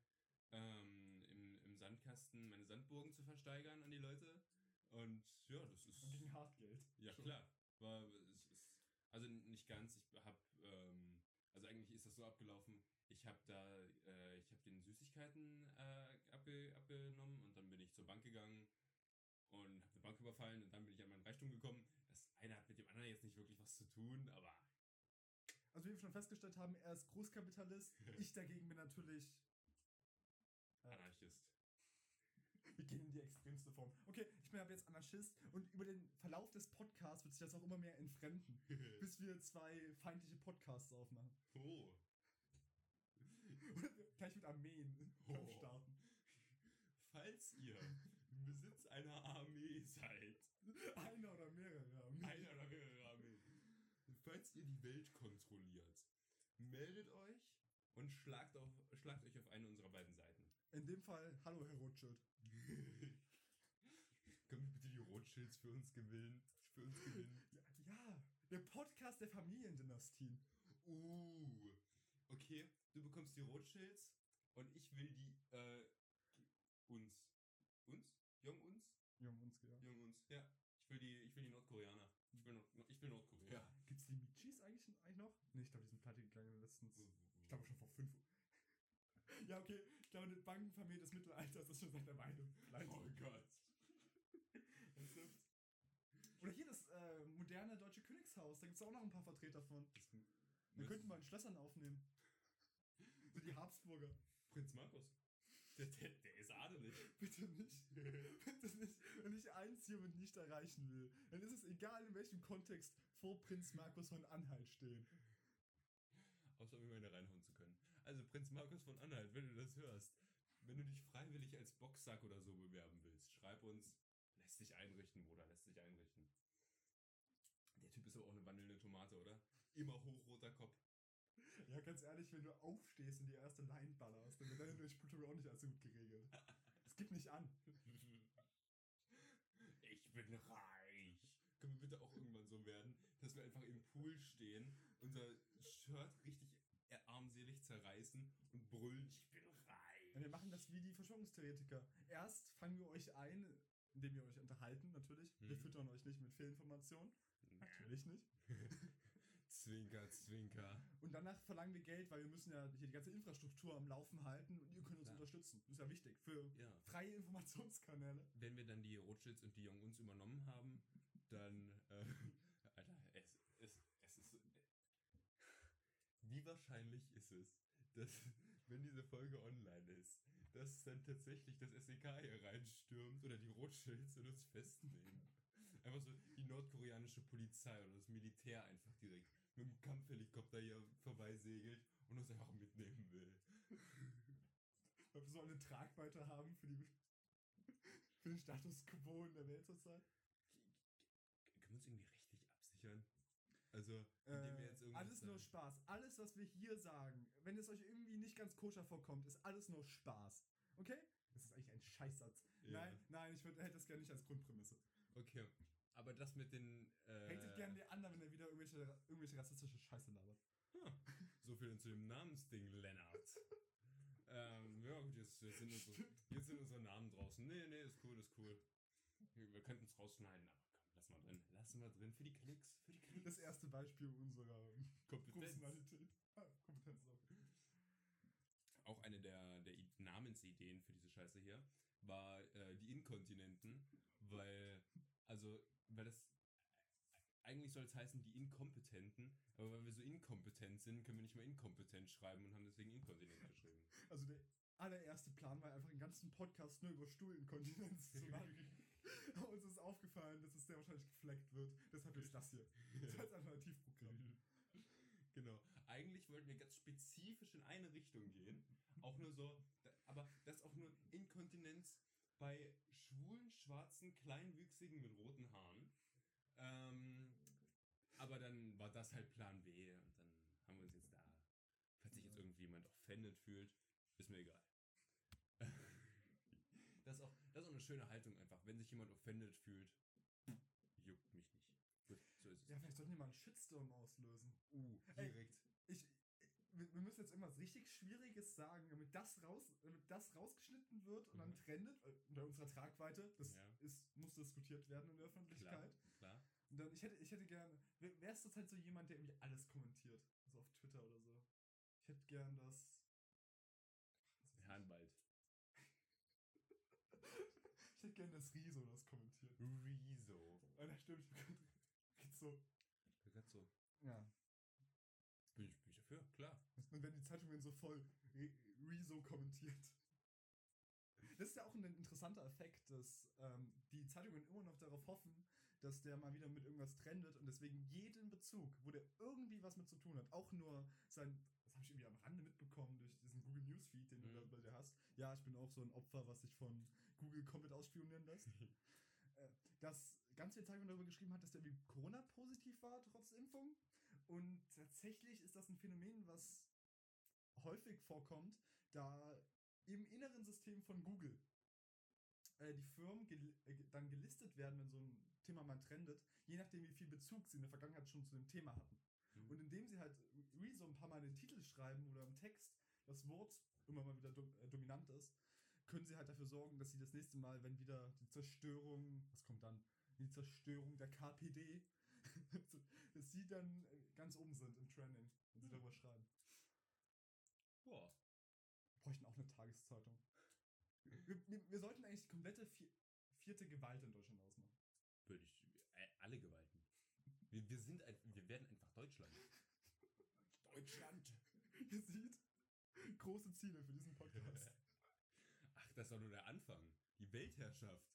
ähm, im, im Sandkasten meine Sandburgen zu versteigern an die Leute. Und ja, das ist. Und gegen Hartgeld. Ja, Schon. klar. War, es ist, also nicht ganz. Ich habe, ähm, also eigentlich ist das so abgelaufen. Ich habe da, äh, ich habe den Süßigkeiten äh, abge, abgenommen und dann bin ich zur Bank gegangen und habe eine Bank überfallen und dann bin ich an meinen Reichtum gekommen. Das eine hat mit dem anderen jetzt nicht wirklich was zu tun, aber Also, wie wir schon festgestellt haben, er ist Großkapitalist. ich dagegen bin natürlich. Äh, Anarchist. Wir gehen in die extremste Form. Okay, ich bin aber jetzt Anarchist und über den Verlauf des Podcasts wird sich das auch immer mehr entfremden, bis wir zwei feindliche Podcasts aufmachen. oh. Kleiner kann ich mit Armeen Oh. Starten. Falls ihr Besitz einer Armee seid, Einer oder mehrere Armeen. einer oder mehrere Armeen, falls ihr die Welt kontrolliert, meldet euch und schlagt, auf, schlagt euch auf eine unserer beiden Seiten. In dem Fall, hallo Herr Rothschild. Können wir bitte die Rothschilds für uns gewinnen? Für uns gewinnen? Ja, ja, der Podcast der Familiendynastien. Uh, okay, du bekommst die Rothschilds und ich will die, äh, uns. Uns? Jung uns? Jung uns, ja. Jung uns, ja. Ich will die, ich will die Nordkoreaner. Ich will, Nord ich will Nordkorea. Gibt's die Michis eigentlich, eigentlich noch? Nee, ich glaube, die sind pleite gegangen letztens. Ich glaube schon vor fünf. Ja, okay. Ich glaube, die Bankenfamilie des Mittelalters ist schon seit einer Weile pleite. Oh Gott. Oder hier das äh, moderne deutsche Königshaus. Da gibt es auch noch ein paar Vertreter von. Wir könnten mal in Schlössern aufnehmen. So die Habsburger. Prinz Markus. Der, der, ist adelig. Bitte nicht. Bitte nicht. Wenn ich eins hiermit nicht erreichen will, dann ist es egal, in welchem Kontext vor Prinz Markus von Anhalt stehen. Außer um jemanden reinhauen zu können. Also Prinz Markus von Anhalt, wenn du das hörst, wenn du dich freiwillig als Boxsack oder so bewerben willst, schreib uns, lässt sich einrichten, Bruder, lässt sich einrichten. Der Typ ist aber auch eine wandelnde Tomate, oder? Immer hochroter Kopf. Ja, ganz ehrlich, wenn du aufstehst und die erste Line ballerst, dann wird deine Durchblutung auch nicht allzu gut geregelt. Es gibt nicht an. Ich bin reich. Können wir bitte auch irgendwann so werden, dass wir einfach im Pool stehen, unser Shirt richtig armselig zerreißen und brüllen, ich bin reich. Ja, wir machen das wie die Verschwörungstheoretiker. Erst fangen wir euch ein, indem wir euch unterhalten, natürlich. Wir Mhm. füttern euch nicht mit Fehlinformationen. Natürlich nicht. Zwinker, zwinker. Und danach verlangen wir Geld, weil wir müssen ja hier die ganze Infrastruktur am Laufen halten und ihr könnt uns Klar. unterstützen. Das ist ja wichtig für Ja. freie Informationskanäle. Wenn wir dann die Rothschilds und die Jong uns übernommen haben, dann, äh, Alter, es, es, es ist, so- wie wahrscheinlich ist es, dass, wenn diese Folge online ist, dass dann tatsächlich das SEK hier reinstürmt oder die Rothschilds und uns festnehmen? Einfach so die nordkoreanische Polizei oder das Militär einfach direkt mit dem Kampfhelikopter hier vorbeisegelt und uns einfach mitnehmen will. Weil wir so eine Tragweite haben für, die, für den Status quo in der Welt zurzeit. Können wir uns irgendwie rechtlich absichern? Also, indem wir Äh, alles nur sagen. Spaß. Alles, was wir hier sagen, wenn es euch irgendwie nicht ganz koscher vorkommt, ist alles nur Spaß. Okay? Das ist eigentlich ein Scheißsatz. Ja. Nein, nein, ich würd, hätte das gerne nicht als Grundprämisse. Okay. Aber das mit den. Äh, Hängt sich gerne der an, wenn er wieder irgendwelche, irgendwelche rassistische Scheiße labert. Hm, so viel zu dem Namensding, Lennart. ähm, ja, gut, jetzt, jetzt, sind unsere, jetzt sind unsere Namen draußen. Nee, nee, ist cool, ist cool. Wir, könnten es rausschneiden, aber komm, lass mal drin. Lass mal drin für die Klicks. Für die Klicks. Das erste Beispiel unserer Kompetenz. Professionalität. Ah, Kompetenz auch. Auch eine der, der Namensideen für diese Scheiße hier war äh, die Inkontinenten, weil, also, weil das eigentlich soll es heißen die Inkompetenten, aber weil wir so inkompetent sind, können wir nicht mehr inkompetent schreiben und haben deswegen inkontinent geschrieben. Also der allererste Plan war einfach den ganzen Podcast nur über Stuhlinkontinenz zu machen. Aber uns ist aufgefallen, dass es sehr wahrscheinlich gefleckt wird. Deshalb jetzt das hier. Das als Alternativprogramm. Genau. Eigentlich wollten wir ganz spezifisch in eine Richtung gehen. Auch nur so, aber das auch nur Inkontinenz bei schwulen, schwarzen, kleinwüchsigen mit roten Haaren. Ähm, aber dann war das halt Plan B und dann haben wir uns jetzt da. Falls sich jetzt irgendjemand offended fühlt, ist mir egal. Das ist, auch, das ist auch eine schöne Haltung einfach. Wenn sich jemand offended fühlt, juckt mich nicht. Gut, so ist es. Ja, vielleicht sollten wir mal einen Shitstorm auslösen. Uh, Ey, direkt. Ich, wir, wir müssen jetzt irgendwas richtig Schwieriges sagen, damit das, raus, damit das rausgeschnitten wird und dann Mhm. trendet, äh, unter unserer Tragweite. Das Ja. ist, muss diskutiert werden in der Klar, Öffentlichkeit. klar. Und dann, ich hätte, ich hätte gern, wer, ist zurzeit so jemand, der irgendwie alles kommentiert? Also auf Twitter oder so. Ich hätte gern das. Herrnwald. Ich hätte gern das Riso, das kommentiert. Rezo. Alter, stimmt. Riso. Ragazzo. Ja. Bin ich, bin ich dafür, klar. Dann Zeitungen so voll Re- Rezo kommentiert. Das ist ja auch ein interessanter Effekt, dass ähm, die Zeitungen immer noch darauf hoffen, dass der mal wieder mit irgendwas trendet und deswegen jeden Bezug, wo der irgendwie was mit zu tun hat, auch nur sein, das habe ich irgendwie am Rande mitbekommen durch diesen Google Newsfeed, den du Mhm. da bei dir hast. Ja, ich bin auch so ein Opfer, was sich von Google komplett ausspionieren lässt. Äh, dass ganz viel Zeit darüber geschrieben hat, dass der irgendwie Corona-positiv war, trotz Impfung. Und tatsächlich ist das ein Phänomen, was häufig vorkommt, da im inneren System von Google äh, die Firmen gel äh, dann gelistet werden, wenn so ein Thema mal trendet, je nachdem, wie viel Bezug sie in der Vergangenheit schon zu dem Thema hatten. Mhm. Und indem sie halt wie so ein paar Mal in den Titel schreiben oder im Text das Wort immer mal wieder dom äh, dominant ist, können sie halt dafür sorgen, dass sie das nächste Mal, wenn wieder die Zerstörung, was kommt dann? Die Zerstörung der KPD, dass sie dann äh, ganz oben sind im Trending, wenn sie darüber schreiben. Boah. bräuchten auch eine Tageszeitung. Wir, wir, wir sollten eigentlich die komplette vier, vierte Gewalt in Deutschland ausmachen. Würde ich. Äh, alle Gewalten. Wir, wir sind ein, wir werden einfach Deutschland. Deutschland! Ihr seht, große Ziele für diesen Podcast. Ach, das war nur der Anfang. Die Weltherrschaft.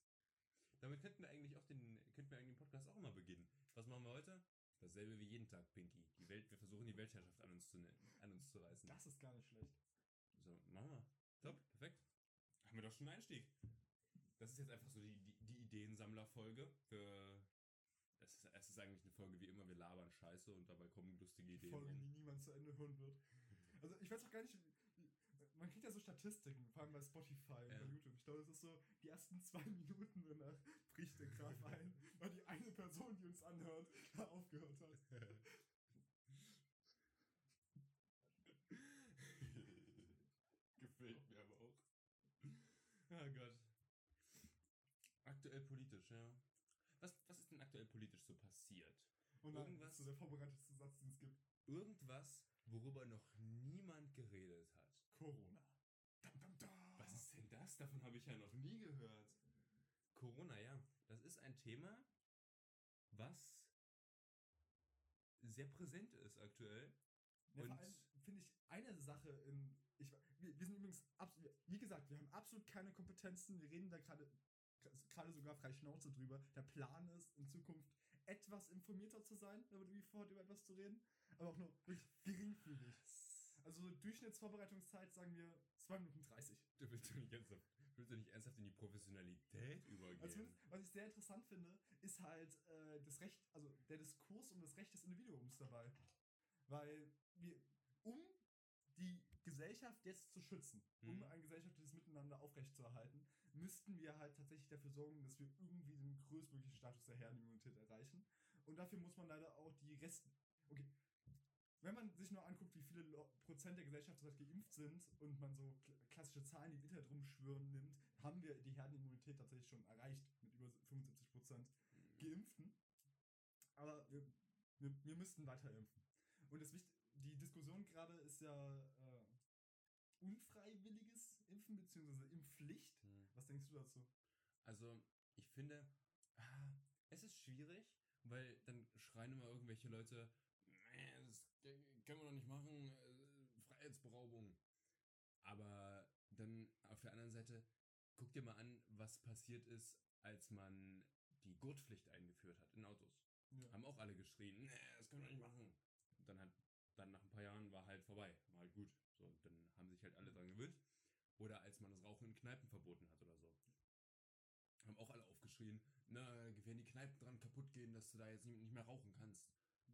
Damit könnten wir eigentlich auch den, könnten wir eigentlich den Podcast auch mal beginnen. Was machen wir heute? Dasselbe wie jeden Tag, Pinky. Die Welt, wir versuchen die Weltherrschaft an uns zu, ne- an uns zu reißen. Das ist gar nicht schlecht. So, machen wir. Top, perfekt. Haben wir doch schon einen Einstieg. Das ist jetzt einfach so die, die, die Ideensammlerfolge. Es ist, es ist eigentlich eine Folge wie immer, wir labern Scheiße und dabei kommen lustige Ideen. Folge, rum. die niemand zu Ende hören wird. Also ich weiß auch gar nicht, man kriegt ja so Statistiken, vor allem bei Spotify und Ja. bei YouTube. Ich glaube, das ist so, die ersten zwei Minuten danach bricht der Graf ein, weil die eine Person, die uns anhört, da aufgehört hat. Gefällt mir aber auch. Oh Gott. Aktuell politisch, ja. Was, was ist denn aktuell politisch so passiert? Und dann Irgendwas- ist so der vorbereitetste Satz, den es gibt. Irgendwas, worüber noch niemand geredet hat. Corona. Dam, dam, dam. Was ist denn das? Davon habe ich ja noch nie gehört. Corona, ja. Das ist ein Thema, was sehr präsent ist aktuell. Ja, Und- finde ich eine Sache in. Ich, wir, wir sind übrigens, wie gesagt, wir haben absolut keine Kompetenzen. Wir reden da gerade gerade sogar frei Schnauze drüber. Der Plan ist, in Zukunft etwas informierter zu sein, damit wir vorhat, über etwas zu reden. Aber auch nur wirklich geringfügig. Also Durchschnittsvorbereitungszeit sagen wir 2 Minuten 30. Du willst doch nicht ernsthaft, willst du nicht ernsthaft in die Professionalität übergehen? Also was ich sehr interessant finde, ist halt äh, das Recht, also der Diskurs um das Recht des Individuums dabei. Weil wir, um die Gesellschaft jetzt zu schützen, um Mhm. ein gesellschaftliches Miteinander aufrechtzuerhalten, müssten wir halt tatsächlich dafür sorgen, dass wir irgendwie den größtmöglichen Status der Herdenimmunität erreichen. Und dafür muss man leider auch die Rest. Okay. Wenn man sich nur anguckt, wie viele Prozent der Gesellschaft zurzeit geimpft sind und man so kl- klassische Zahlen, die im Internet rumschwören, nimmt, haben wir die Herdenimmunität tatsächlich schon erreicht mit über 75 Prozent Geimpften. Aber wir, wir, wir müssten weiter impfen. Und das die Diskussion gerade ist ja äh, unfreiwilliges Impfen bzw. Impfpflicht. Hm. Was denkst du dazu? Also, ich finde, ah, es ist schwierig, weil dann schreien immer irgendwelche Leute, "Nee, das können wir doch nicht machen, äh, Freiheitsberaubung. Aber dann auf der anderen Seite, guck dir mal an, was passiert ist, als man die Gurtpflicht eingeführt hat in Autos. Ja. Haben auch alle geschrien, nee, das können wir nicht machen. Und dann hat, dann nach ein paar Jahren war halt vorbei, war halt gut. So, dann haben sich halt alle dran gewöhnt. Oder als man das Rauchen in Kneipen verboten hat oder so. Haben auch alle aufgeschrien, na, werden die Kneipen dran kaputt gehen, dass du da jetzt nicht mehr rauchen kannst.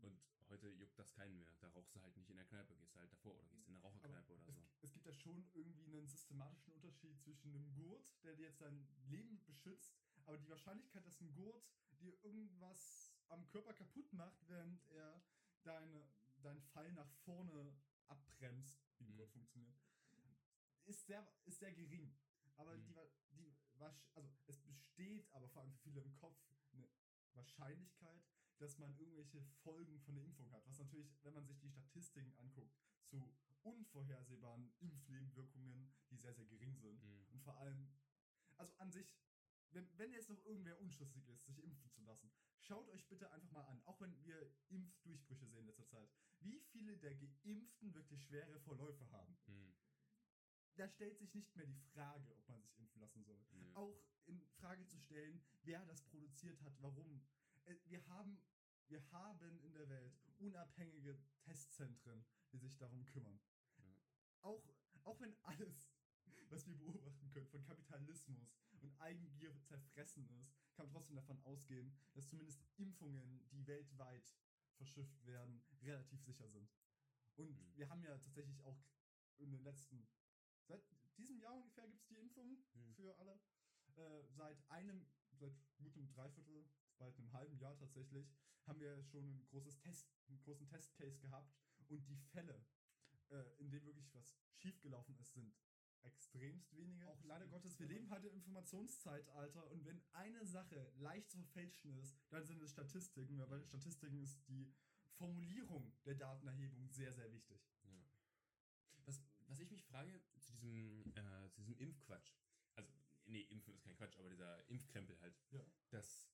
Und heute juckt das keinen mehr. Da rauchst du halt nicht in der Kneipe, gehst halt davor oder gehst in eine Raucherkneipe oder es, so. es gibt ja schon irgendwie einen systematischen Unterschied zwischen einem Gurt, der dir jetzt dein Leben beschützt, aber die Wahrscheinlichkeit, dass ein Gurt dir irgendwas am Körper kaputt macht, während er deine, deinen Fall nach vorne abbremst, wie ein Mhm. Gurt funktioniert, ist sehr, ist sehr gering. Aber Mhm. die, die, also es besteht aber vor allem für viele im Kopf eine Wahrscheinlichkeit, dass man irgendwelche Folgen von der Impfung hat. Was natürlich, wenn man sich die Statistiken anguckt, zu unvorhersehbaren Impfnebenwirkungen, die sehr, sehr gering sind. Mhm. Und vor allem, also an sich, wenn, wenn jetzt noch irgendwer unschlüssig ist, sich impfen zu lassen, schaut euch bitte einfach mal an, auch wenn wir Impfdurchbrüche sehen in letzter Zeit, wie viele der Geimpften wirklich schwere Verläufe haben. Hm, Da stellt sich nicht mehr die Frage, ob man sich impfen lassen soll nö. auch in Frage zu stellen, wer das produziert hat, warum. Äh, Wir haben, wir haben in der Welt unabhängige Testzentren, die sich darum kümmern. Ja. Auch, auch wenn alle alles, was wir beobachten können, von Kapitalismus und Eigengier zerfressen ist, kann man trotzdem davon ausgehen, dass zumindest Impfungen, die weltweit verschifft werden, relativ sicher sind. Und Mhm. wir haben ja tatsächlich auch in den letzten, seit diesem Jahr ungefähr gibt es die Impfung Mhm. für alle. Äh, seit einem, seit gutem Dreiviertel, bald einem halben Jahr tatsächlich, haben wir schon ein großes Test, einen großen Testcase gehabt und die Fälle, äh, in denen wirklich was schiefgelaufen ist, sind extremst wenige. Auch leider Gottes, wir leben halt im Informationszeitalter und wenn eine Sache leicht zu verfälschen ist, dann sind es Statistiken, weil bei den Statistiken ist die Formulierung der Datenerhebung sehr, sehr wichtig. Ja. Was, was ich mich frage zu diesem, äh, zu diesem Impfquatsch, also, nee, Impfen ist kein Quatsch, aber dieser Impfkrempel halt, Ja. dass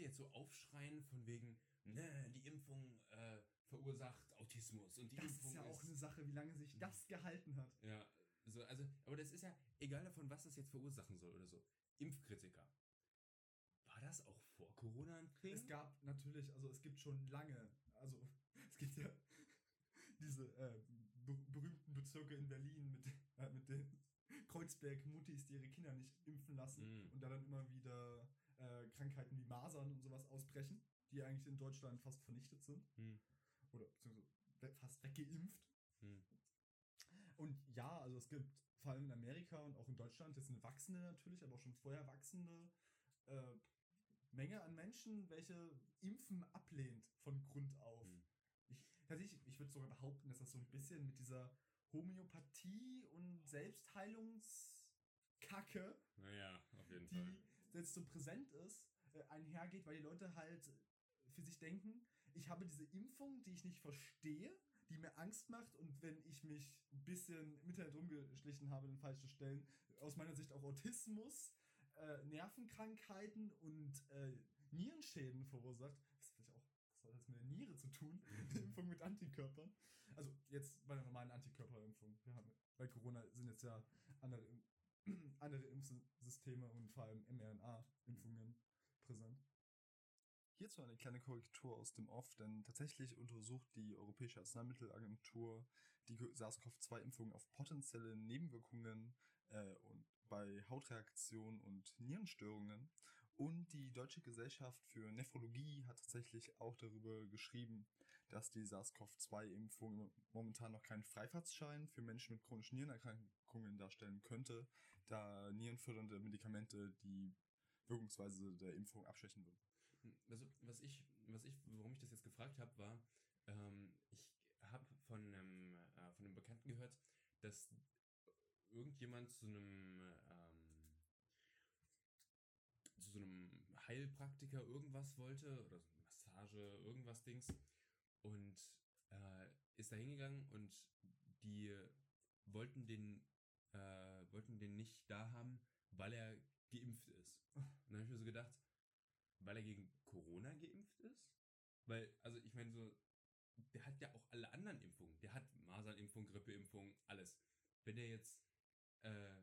Leute jetzt so aufschreien von wegen, ne, die Impfung äh, verursacht Autismus und die Das Impfung ist ja auch eine Sache, wie lange sich das gehalten hat. Ja, so, also, aber das ist ja egal davon, was das jetzt verursachen soll oder so. Impfkritiker. War das auch vor Corona ein Thing? Es gab natürlich, also es gibt schon lange, also es gibt ja diese äh, ber berühmten Bezirke in Berlin mit, äh, mit den Kreuzberg-Muttis, die ihre Kinder nicht impfen lassen Mhm. und da dann immer wieder äh, Krankheiten wie Masern und sowas ausbrechen, die eigentlich in Deutschland fast vernichtet sind Hm, oder beziehungsweise we- fast weggeimpft. hm. Und ja, also es gibt vor allem in Amerika und auch in Deutschland jetzt eine wachsende natürlich, aber auch schon vorher wachsende äh, Menge an Menschen, welche Impfen ablehnt von Grund auf. Hm. Ich, tatsächlich, ich würde sogar behaupten, dass das so ein bisschen mit dieser Homöopathie und Selbstheilungskacke, Naja, auf jeden Fall. Jetzt so präsent ist, äh, einhergeht, weil die Leute halt für sich denken, ich habe diese Impfung, die ich nicht verstehe, die mir Angst macht und wenn ich mich ein bisschen im Internet rumgeschlichen habe an falschen Stellen, aus meiner Sicht auch Autismus, äh, Nervenkrankheiten und äh, Nierenschäden verursacht. Das, ist auch, das hat jetzt mit der Niere zu tun, die Impfung mit Antikörpern. Also jetzt bei der normalen Antikörperimpfung. Wir haben, bei Corona sind jetzt ja andere, andere Impfsysteme und vor allem mRNA-Impfungen präsent. Hierzu eine kleine Korrektur aus dem Off, denn tatsächlich untersucht die Europäische Arzneimittelagentur die SARS-CoV-2-Impfung auf potenzielle Nebenwirkungen äh, und bei Hautreaktionen und Nierenstörungen. Und die Deutsche Gesellschaft für Nephrologie hat tatsächlich auch darüber geschrieben, dass die SARS-CoV-2-Impfung momentan noch keinen Freifahrtsschein für Menschen mit chronischen Nierenerkrankungen darstellen könnte, da nierenfördernde Medikamente die Wirkungsweise der Impfung abschwächen würden. Also, was ich, was ich, warum ich das jetzt gefragt habe, war, ähm, ich habe von einem, äh, von einem Bekannten gehört, dass irgendjemand zu einem, ähm, zu so einem Heilpraktiker irgendwas wollte oder so Massage, irgendwas Dings und äh, ist da hingegangen und die wollten den, äh, wollten den nicht da haben, weil er geimpft ist. Und dann habe ich mir so gedacht, weil er gegen Corona geimpft ist? Weil, also ich meine so, der hat ja auch alle anderen Impfungen. Der hat Masernimpfung, Grippeimpfung, alles. Wenn der jetzt äh,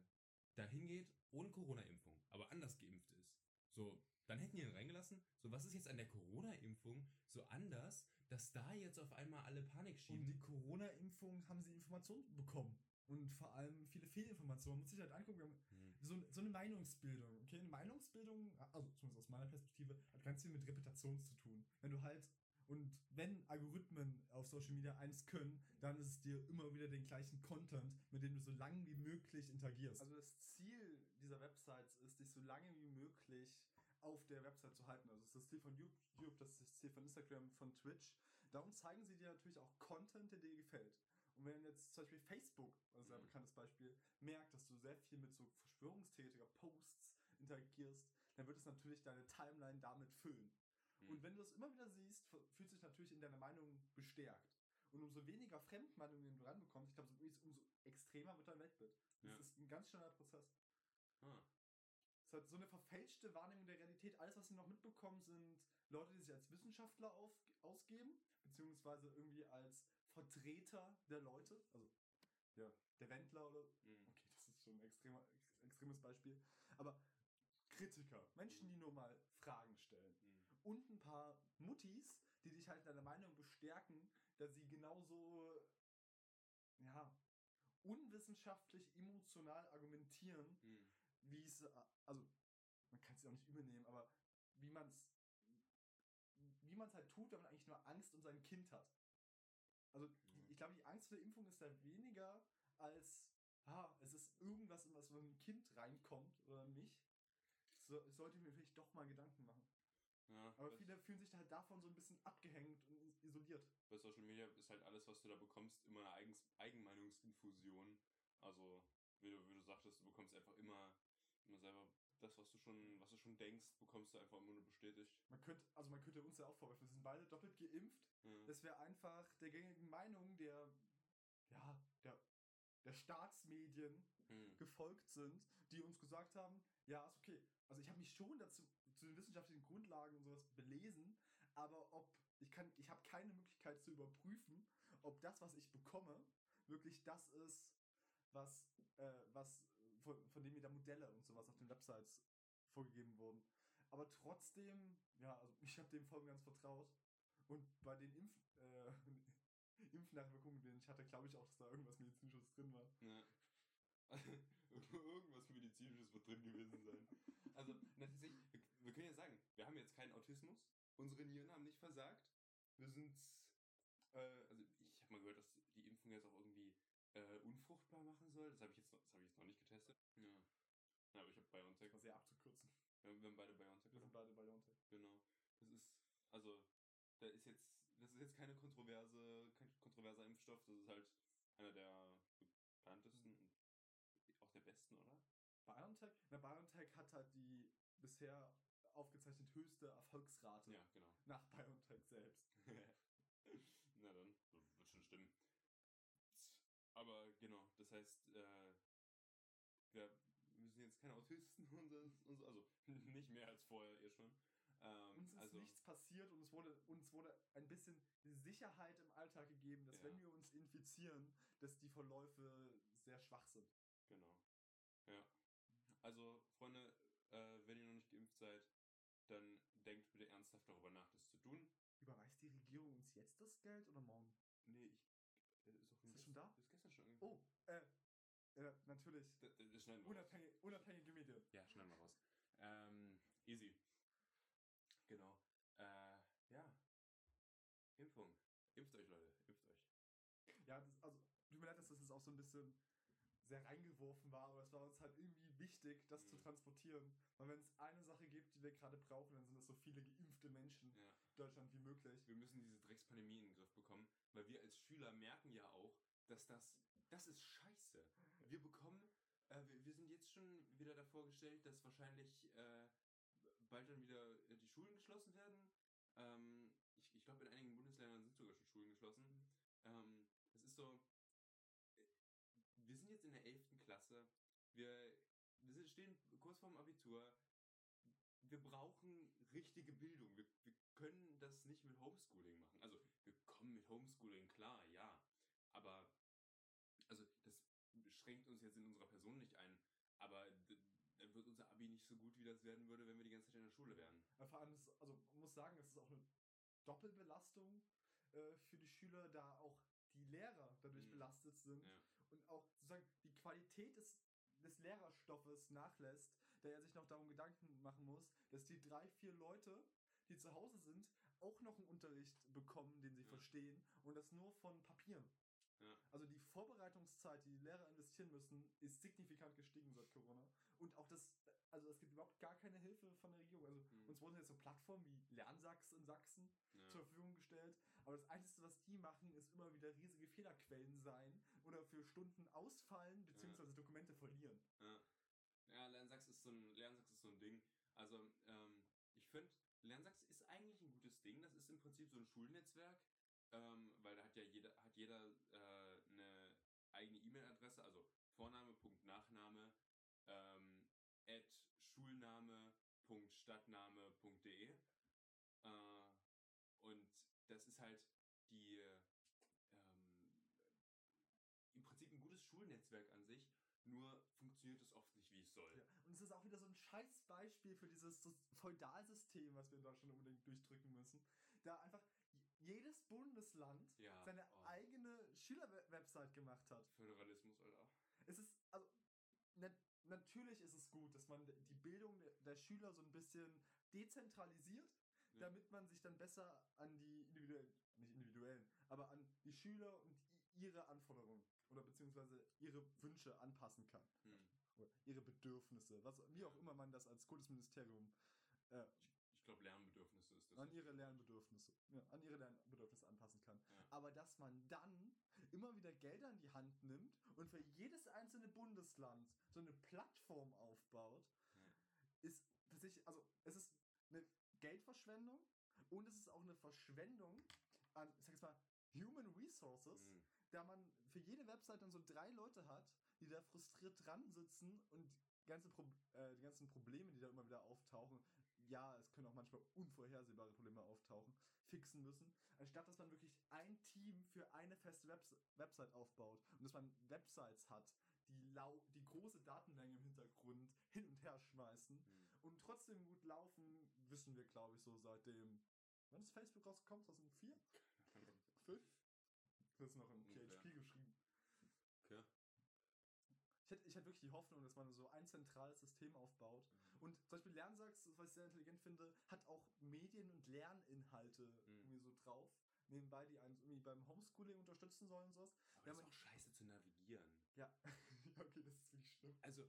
dahin geht ohne Corona-Impfung, aber anders geimpft ist, so, dann hätten die ihn reingelassen. So, was ist jetzt an der Corona-Impfung so anders, dass da jetzt auf einmal alle Panik Und schieben? die Corona-Impfung haben sie Informationen bekommen. Und vor allem viele Fehlinformationen. Man muss sich halt angucken, Hm. so, so eine Meinungsbildung. Okay, eine Meinungsbildung, also zumindest aus meiner Perspektive, hat ganz viel mit Reputation zu tun. Wenn du halt, und wenn Algorithmen auf Social Media eins können, dann ist es dir immer wieder den gleichen Content, mit dem du so lange wie möglich interagierst. Also das Ziel dieser Websites ist, dich so lange wie möglich auf der Website zu halten. Also das ist das Ziel von YouTube, das ist das Ziel von Instagram, von Twitch. Darum zeigen sie dir natürlich auch Content, der dir gefällt. Und wenn jetzt zum Beispiel Facebook, also ein sehr Mhm. bekanntes Beispiel, merkt, dass du sehr viel mit so Verschwörungstheoretiker-Posts interagierst, dann wird es natürlich deine Timeline damit füllen. Mhm. Und wenn du es immer wieder siehst, fühlt sich natürlich in deiner Meinung bestärkt. Und umso weniger Fremdmeinungen du ranbekommst, ich glaube, so- umso extremer wird dein Weltbild. Das Ja. ist ein ganz schneller Prozess. Ah. Es hat so eine verfälschte Wahrnehmung der Realität. Alles, was sie noch mitbekommen, sind Leute, die sich als Wissenschaftler auf, ausgeben, beziehungsweise irgendwie als Vertreter der Leute. Also ja, der Wendler oder. Hm. Okay, das ist schon ein extremer, ex- extremes Beispiel. Aber Kritiker, Menschen, die nur mal Fragen stellen. Hm. Und ein paar Muttis, die dich halt in deiner Meinung bestärken, dass sie genauso ja, wissenschaftlich, emotional argumentieren, Hm. wie es, also man kann es ja auch nicht übernehmen, aber wie man es, wie man es halt tut, wenn man eigentlich nur Angst um sein Kind hat. Also die, ich glaube, die Angst vor der Impfung ist da weniger als, ah, es ist irgendwas, in was ein Kind reinkommt oder mich. So, ich sollte mir vielleicht doch mal Gedanken machen. Ja, Aber viele fühlen sich da halt davon so ein bisschen abgehängt und is- isoliert. bei Social Media ist halt alles, was du da bekommst, immer eine Eigens Eigenmeinungsinfusion. Also, wie du, wie du sagtest, du bekommst einfach immer, immer selber das, was du schon, was du schon denkst, bekommst du einfach immer nur bestätigt. Man könnte, also man könnte uns ja auch vorwerfen, wir sind beide doppelt geimpft. Ja. dass wir einfach der gängigen Meinung der, ja, der, der Staatsmedien Hm. gefolgt sind, die uns gesagt haben, ja, ist okay. Also ich habe mich schon dazu zu den wissenschaftlichen Grundlagen und sowas belesen, aber ob ich kann, ich habe keine Möglichkeit zu überprüfen, ob das, was ich bekomme, wirklich das ist, was, äh, was von, von dem da Modelle und sowas auf den Websites vorgegeben wurden. Aber trotzdem, ja, also ich habe dem voll ganz vertraut. Und bei den Impf, äh, Impfnachwirkungen, die ich hatte, glaube ich auch, dass da irgendwas Medizinisches drin war. Ja. Irgendwas Medizinisches wird drin gewesen sein. Also, na, tatsächlich, wir, wir können ja sagen, wir haben jetzt keinen Autismus, unsere Nieren haben nicht versagt. Wir sind, äh, also ich habe mal gehört, dass die Impfung jetzt auch irgendwie äh, unfruchtbar machen soll. Das habe ich, jetzt noch- das hab ich jetzt noch nicht getestet. Ja. ja aber ich habe BioNTech. Das sehr abzukürzen. Wir haben, wir haben beide BioNTech. Wir sind gehabt. beide BioNTech. Genau. Das ist, also, da ist jetzt, das ist jetzt keine kontroverse, kein kontroverser Impfstoff. Das ist halt einer der bekanntesten und auch der besten, oder? BioNTech? Na, BioNTech hat halt die bisher aufgezeichnet höchste Erfolgsrate Ja, genau. nach BioNTech selbst. Na dann, wird schon stimmen. Aber genau, das heißt, äh, wir, sind jetzt keine Autisten und, das, und so, also nicht mehr als vorher eh schon. Ähm, Uns ist also, nichts passiert und es wurde, uns wurde ein bisschen Sicherheit im Alltag gegeben, dass Ja. wenn wir uns infizieren, dass die Verläufe sehr schwach sind. Genau. Ja. Also, Freunde, äh, wenn ihr noch nicht geimpft seid, dann denkt bitte ernsthaft darüber nach, das zu tun. Überweist die Regierung uns jetzt das Geld oder morgen? Nee, ich. Äh, ist, Ist es schon da? Ist Oh, äh, äh natürlich. Das, das schneiden wir raus. Unabhängig, unabhängige Medien. Ja, schneiden wir raus. Ähm, easy. Genau. Äh, ja. Impfung. Impft euch, Leute. Impft euch. Ja, das, also, tut mir leid, dass das jetzt auch so ein bisschen sehr reingeworfen war, aber es war uns halt irgendwie wichtig, das zu Mhm. transportieren. Weil wenn es eine Sache gibt, die wir gerade brauchen, dann sind es so viele geimpfte Menschen Ja. in Deutschland wie möglich. Wir müssen diese Dreckspandemie in den Griff bekommen, weil wir als Schüler merken ja auch, dass das, das ist scheiße. Wir bekommen, äh, wir, wir sind jetzt schon wieder davor gestellt, dass wahrscheinlich äh, bald dann wieder äh, die Schulen geschlossen werden. Ähm, ich ich glaube, in einigen Bundesländern sind sogar schon Schulen geschlossen. Ähm, es ist so, äh, wir sind jetzt in der 11. Klasse, wir, wir stehen kurz vorm Abitur, wir brauchen richtige Bildung. Wir, wir können das nicht mit Homeschooling machen. Also wir kommen mit Homeschooling klar, ja. Aber also das schränkt uns jetzt in unserer Person nicht ein. Aber dann wird unser Abi nicht so gut, wie das werden würde, wenn wir die ganze Zeit in der Schule wären. Aber vor allem, ist, also man muss sagen, es ist auch eine Doppelbelastung äh, für die Schüler, da auch die Lehrer dadurch Mhm. belastet sind Ja. und auch sozusagen die Qualität des, des Lehrerstoffes nachlässt, da er sich noch darum Gedanken machen muss, dass die drei, vier Leute, die zu Hause sind, auch noch einen Unterricht bekommen, den sie Ja. verstehen und das nur von Papieren. Ja. Also die Vorbereitungszeit, die die Lehrer investieren müssen, ist signifikant gestiegen seit Corona. Und auch das, also es gibt überhaupt gar keine Hilfe von der Regierung. Also Mhm. uns wurden jetzt so Plattformen wie Lernsachs in Sachsen Ja. zur Verfügung gestellt. Aber das Einzige, was die machen, ist immer wieder riesige Fehlerquellen sein oder für Stunden ausfallen bzw. Dokumente verlieren. Ja. ja, Lernsachs ist so ein Lernsachs ist so ein Ding. Also, ähm, ich finde, Lernsachs ist eigentlich ein gutes Ding. Das ist im Prinzip so ein Schulnetzwerk, ähm, weil da hat ja jeder, hat jeder äh, eine eigene E-Mail-Adresse, also Vorname, Punkt, Nachname, ähm, at schulname.stadtname.de. Äh, und das ist halt die, ähm, im Prinzip ein gutes Schulnetzwerk an sich, nur funktioniert es oft nicht, wie es soll. Ja. Und es ist auch wieder so ein scheiß Beispiel für dieses Feudalsystem, was wir in Deutschland unbedingt durchdrücken müssen. Da einfach jedes Bundesland Ja, seine oh. eigene Schülerwebsite gemacht hat. Föderalismus, Alter. Es natürlich ist es gut, dass man die Bildung der- Schüler so ein bisschen dezentralisiert, Ja. damit man sich dann besser an die individuellen, nicht individuellen, aber an die Schüler und ihre Anforderungen oder beziehungsweise ihre Wünsche anpassen kann. Hm. Oder ihre Bedürfnisse, was, wie auch immer man das als Kultusministerium äh, Ich glaube, Lernbedürfnisse ist das. an ihre Lernbedürfnisse, ja, an ihre Lernbedürfnisse anpassen kann. Ja. Aber dass man dann immer wieder Gelder in die Hand nimmt und für jedes einzelne Bundesland so eine Plattform aufbaut, Ja. ist tatsächlich, also es ist eine Geldverschwendung und es ist auch eine Verschwendung an, ich sag jetzt mal, Human Resources, Hm. da man für jede Website dann so drei Leute hat, die da frustriert dran sitzen und ganze Pro äh, die ganzen Probleme, die da immer wieder auftauchen, ja, es können auch manchmal unvorhersehbare Probleme auftauchen, fixen müssen, anstatt dass man wirklich ein Team für eine feste Webs Website aufbaut und dass man Websites hat, die, lau die große Datenmenge im Hintergrund hin und her schmeißen Hm. und trotzdem gut laufen, wissen wir, glaube ich, so seitdem. Wann ist Facebook rausgekommen? 2004? 5? Das ist noch im. PHP geschrieben. Ich hätte, ich hätte wirklich die Hoffnung, dass man so ein zentrales System aufbaut. Und zum Beispiel Lernsachs, was ich sehr intelligent finde, hat auch Medien- und Lerninhalte Mhm. irgendwie so drauf. Nebenbei, die einen irgendwie beim Homeschooling unterstützen sollen und sowas. Aber das ist auch scheiße zu navigieren. Ja, okay, das ist wirklich schlimm. Also,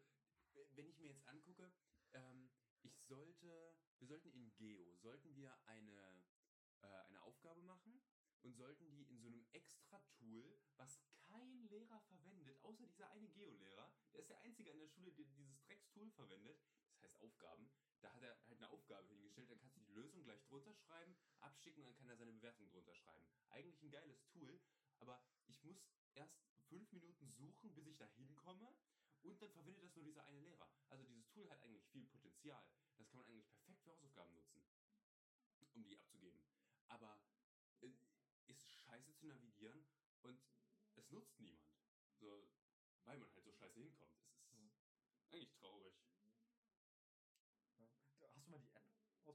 wenn ich mir jetzt angucke, ähm, ich sollte, wir sollten in Geo, sollten wir eine, äh, eine Aufgabe machen und sollten die in so einem extra Tool, was kein Lehrer verwendet, außer dieser eine Geo-Lehrer, der ist der Einzige an der Schule, der dieses Dreckstool verwendet, das heißt Aufgaben, da hat er halt eine Aufgabe hingestellt, dann kannst du die Lösung gleich drunter schreiben, abschicken und dann kann er seine Bewertung drunter schreiben. Eigentlich ein geiles Tool, aber ich muss erst fünf Minuten suchen, bis ich da hinkomme und dann verwendet das nur dieser eine Lehrer. Also dieses Tool hat eigentlich viel Potenzial. Das kann man eigentlich perfekt für Hausaufgaben nutzen, um die abzugeben. Aber äh, ist scheiße zu navigieren und es nutzt niemand. So, weil man halt so scheiße hinkommt. Es ist Mhm. eigentlich traurig. Ja. Hast du mal die App?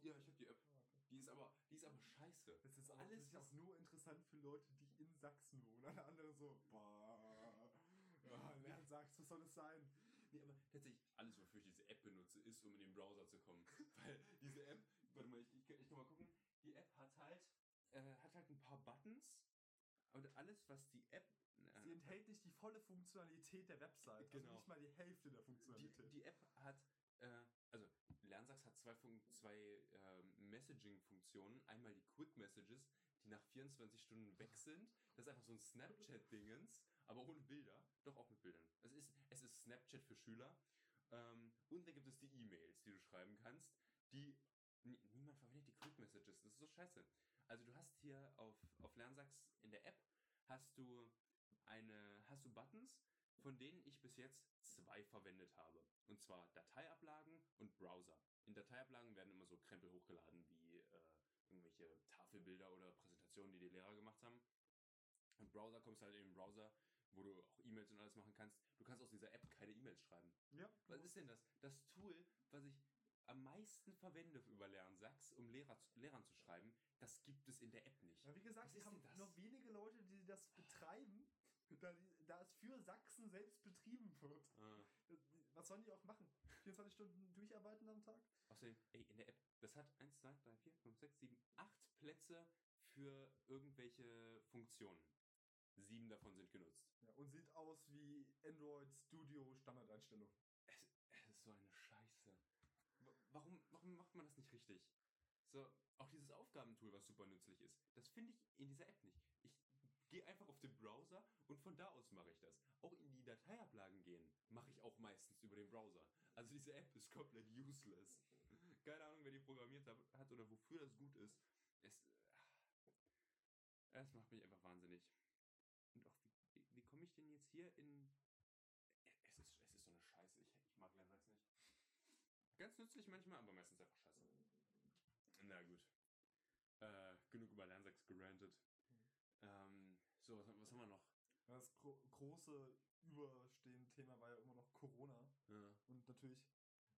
Ja, ich habe die App. Ah. Die ist aber, die ist aber scheiße. Das ist Alles, was- auch nur interessant für Leute, die in Sachsen wohnen. Alle anderen so, boah, ja, Lernsachs, was soll das sein? Nee, aber tatsächlich, alles, wofür ich diese App benutze, ist, um in den Browser zu kommen. Weil diese App, warte mal, ich, ich, ich kann mal gucken, die App hat halt, äh, hat halt ein paar Buttons und alles, was die App. Sie enthält nicht die volle Funktionalität der Website. Genau. Also nicht mal die Hälfte der die, Funktionalität. die App hat, äh, also Lernsachs hat zwei, Fun zwei ähm, Messaging-Funktionen. Einmal die Quick Messages, die nach 24 Stunden weg sind. Das ist einfach so ein Snapchat-Dingens, aber ohne Bilder. Doch auch mit Bildern. Es ist, es ist Snapchat für Schüler. Ähm, und dann gibt es die E-Mails, die du schreiben kannst, die. nie- Niemand verwendet die Quick Messages. Das ist so scheiße. Also du hast hier auf, auf Lernsachs in der App hast du eine, hast du Buttons, von denen ich bis jetzt zwei verwendet habe. Und zwar Dateiablagen und Browser. In Dateiablagen werden immer so Krempel hochgeladen wie äh, irgendwelche Tafelbilder oder Präsentationen, die die Lehrer gemacht haben. Und Browser kommst halt in den Browser, wo du auch E-Mails und alles machen kannst. Du kannst aus dieser App keine E-Mails schreiben. ja, Was ist denn das? Das Tool, was ich am meisten verwende über Lernsachs, um Lehrer, Lehrern zu schreiben, das gibt es in der App nicht. ja, wie gesagt, Was ist haben nur wenige Leute, die das betreiben, da, da es für Sachsen selbst betrieben wird. Ah. Was sollen die auch machen? 24 Stunden durcharbeiten am Tag? Außerdem, ey, in der App, das hat 1, 2, 3, 4, 5, 6, 7, 8 Plätze für irgendwelche Funktionen. Sieben davon sind genutzt. Ja, und sieht aus wie Android Studio Standardeinstellung. Es, es ist so eine Scheiße. Macht man das nicht richtig? So, auch dieses Aufgabentool, was super nützlich ist, das finde ich in dieser App nicht. Ich gehe einfach auf den Browser und von da aus mache ich das. Auch in die Dateiablagen gehen mache ich auch meistens über den Browser. Also diese App ist komplett useless. Keine Ahnung, wer die programmiert hat oder wofür das gut ist. Es, ah, es macht mich einfach wahnsinnig. Und auch, wie, wie komme ich denn jetzt hier in es ist, es ist so eine Scheiße. Ich, ich mag Lernsachs nicht. Ganz nützlich manchmal, aber meistens einfach scheiße. Na gut. Äh, genug über Lernsachs gerantet. Ähm, so, was, was haben wir noch? Das gro große überstehende Thema war ja immer noch Corona. Ja, Und natürlich,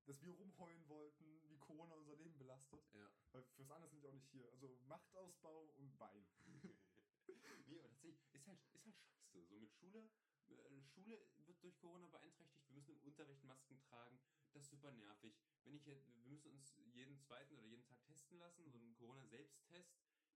dass wir rumheulen wollten, wie Corona unser Leben belastet. ja. Weil fürs andere sind wir auch nicht hier. Also Machtausbau und Bein. nee, aber tatsächlich, ist halt, ist halt scheiße. So mit Schule äh, Schule wird durch Corona beeinträchtigt, wir müssen im Unterricht Masken tragen, das ist super nervig. Wenn ich wir müssen uns jeden zweiten oder jeden Tag testen lassen, so einen Corona-Selbsttest,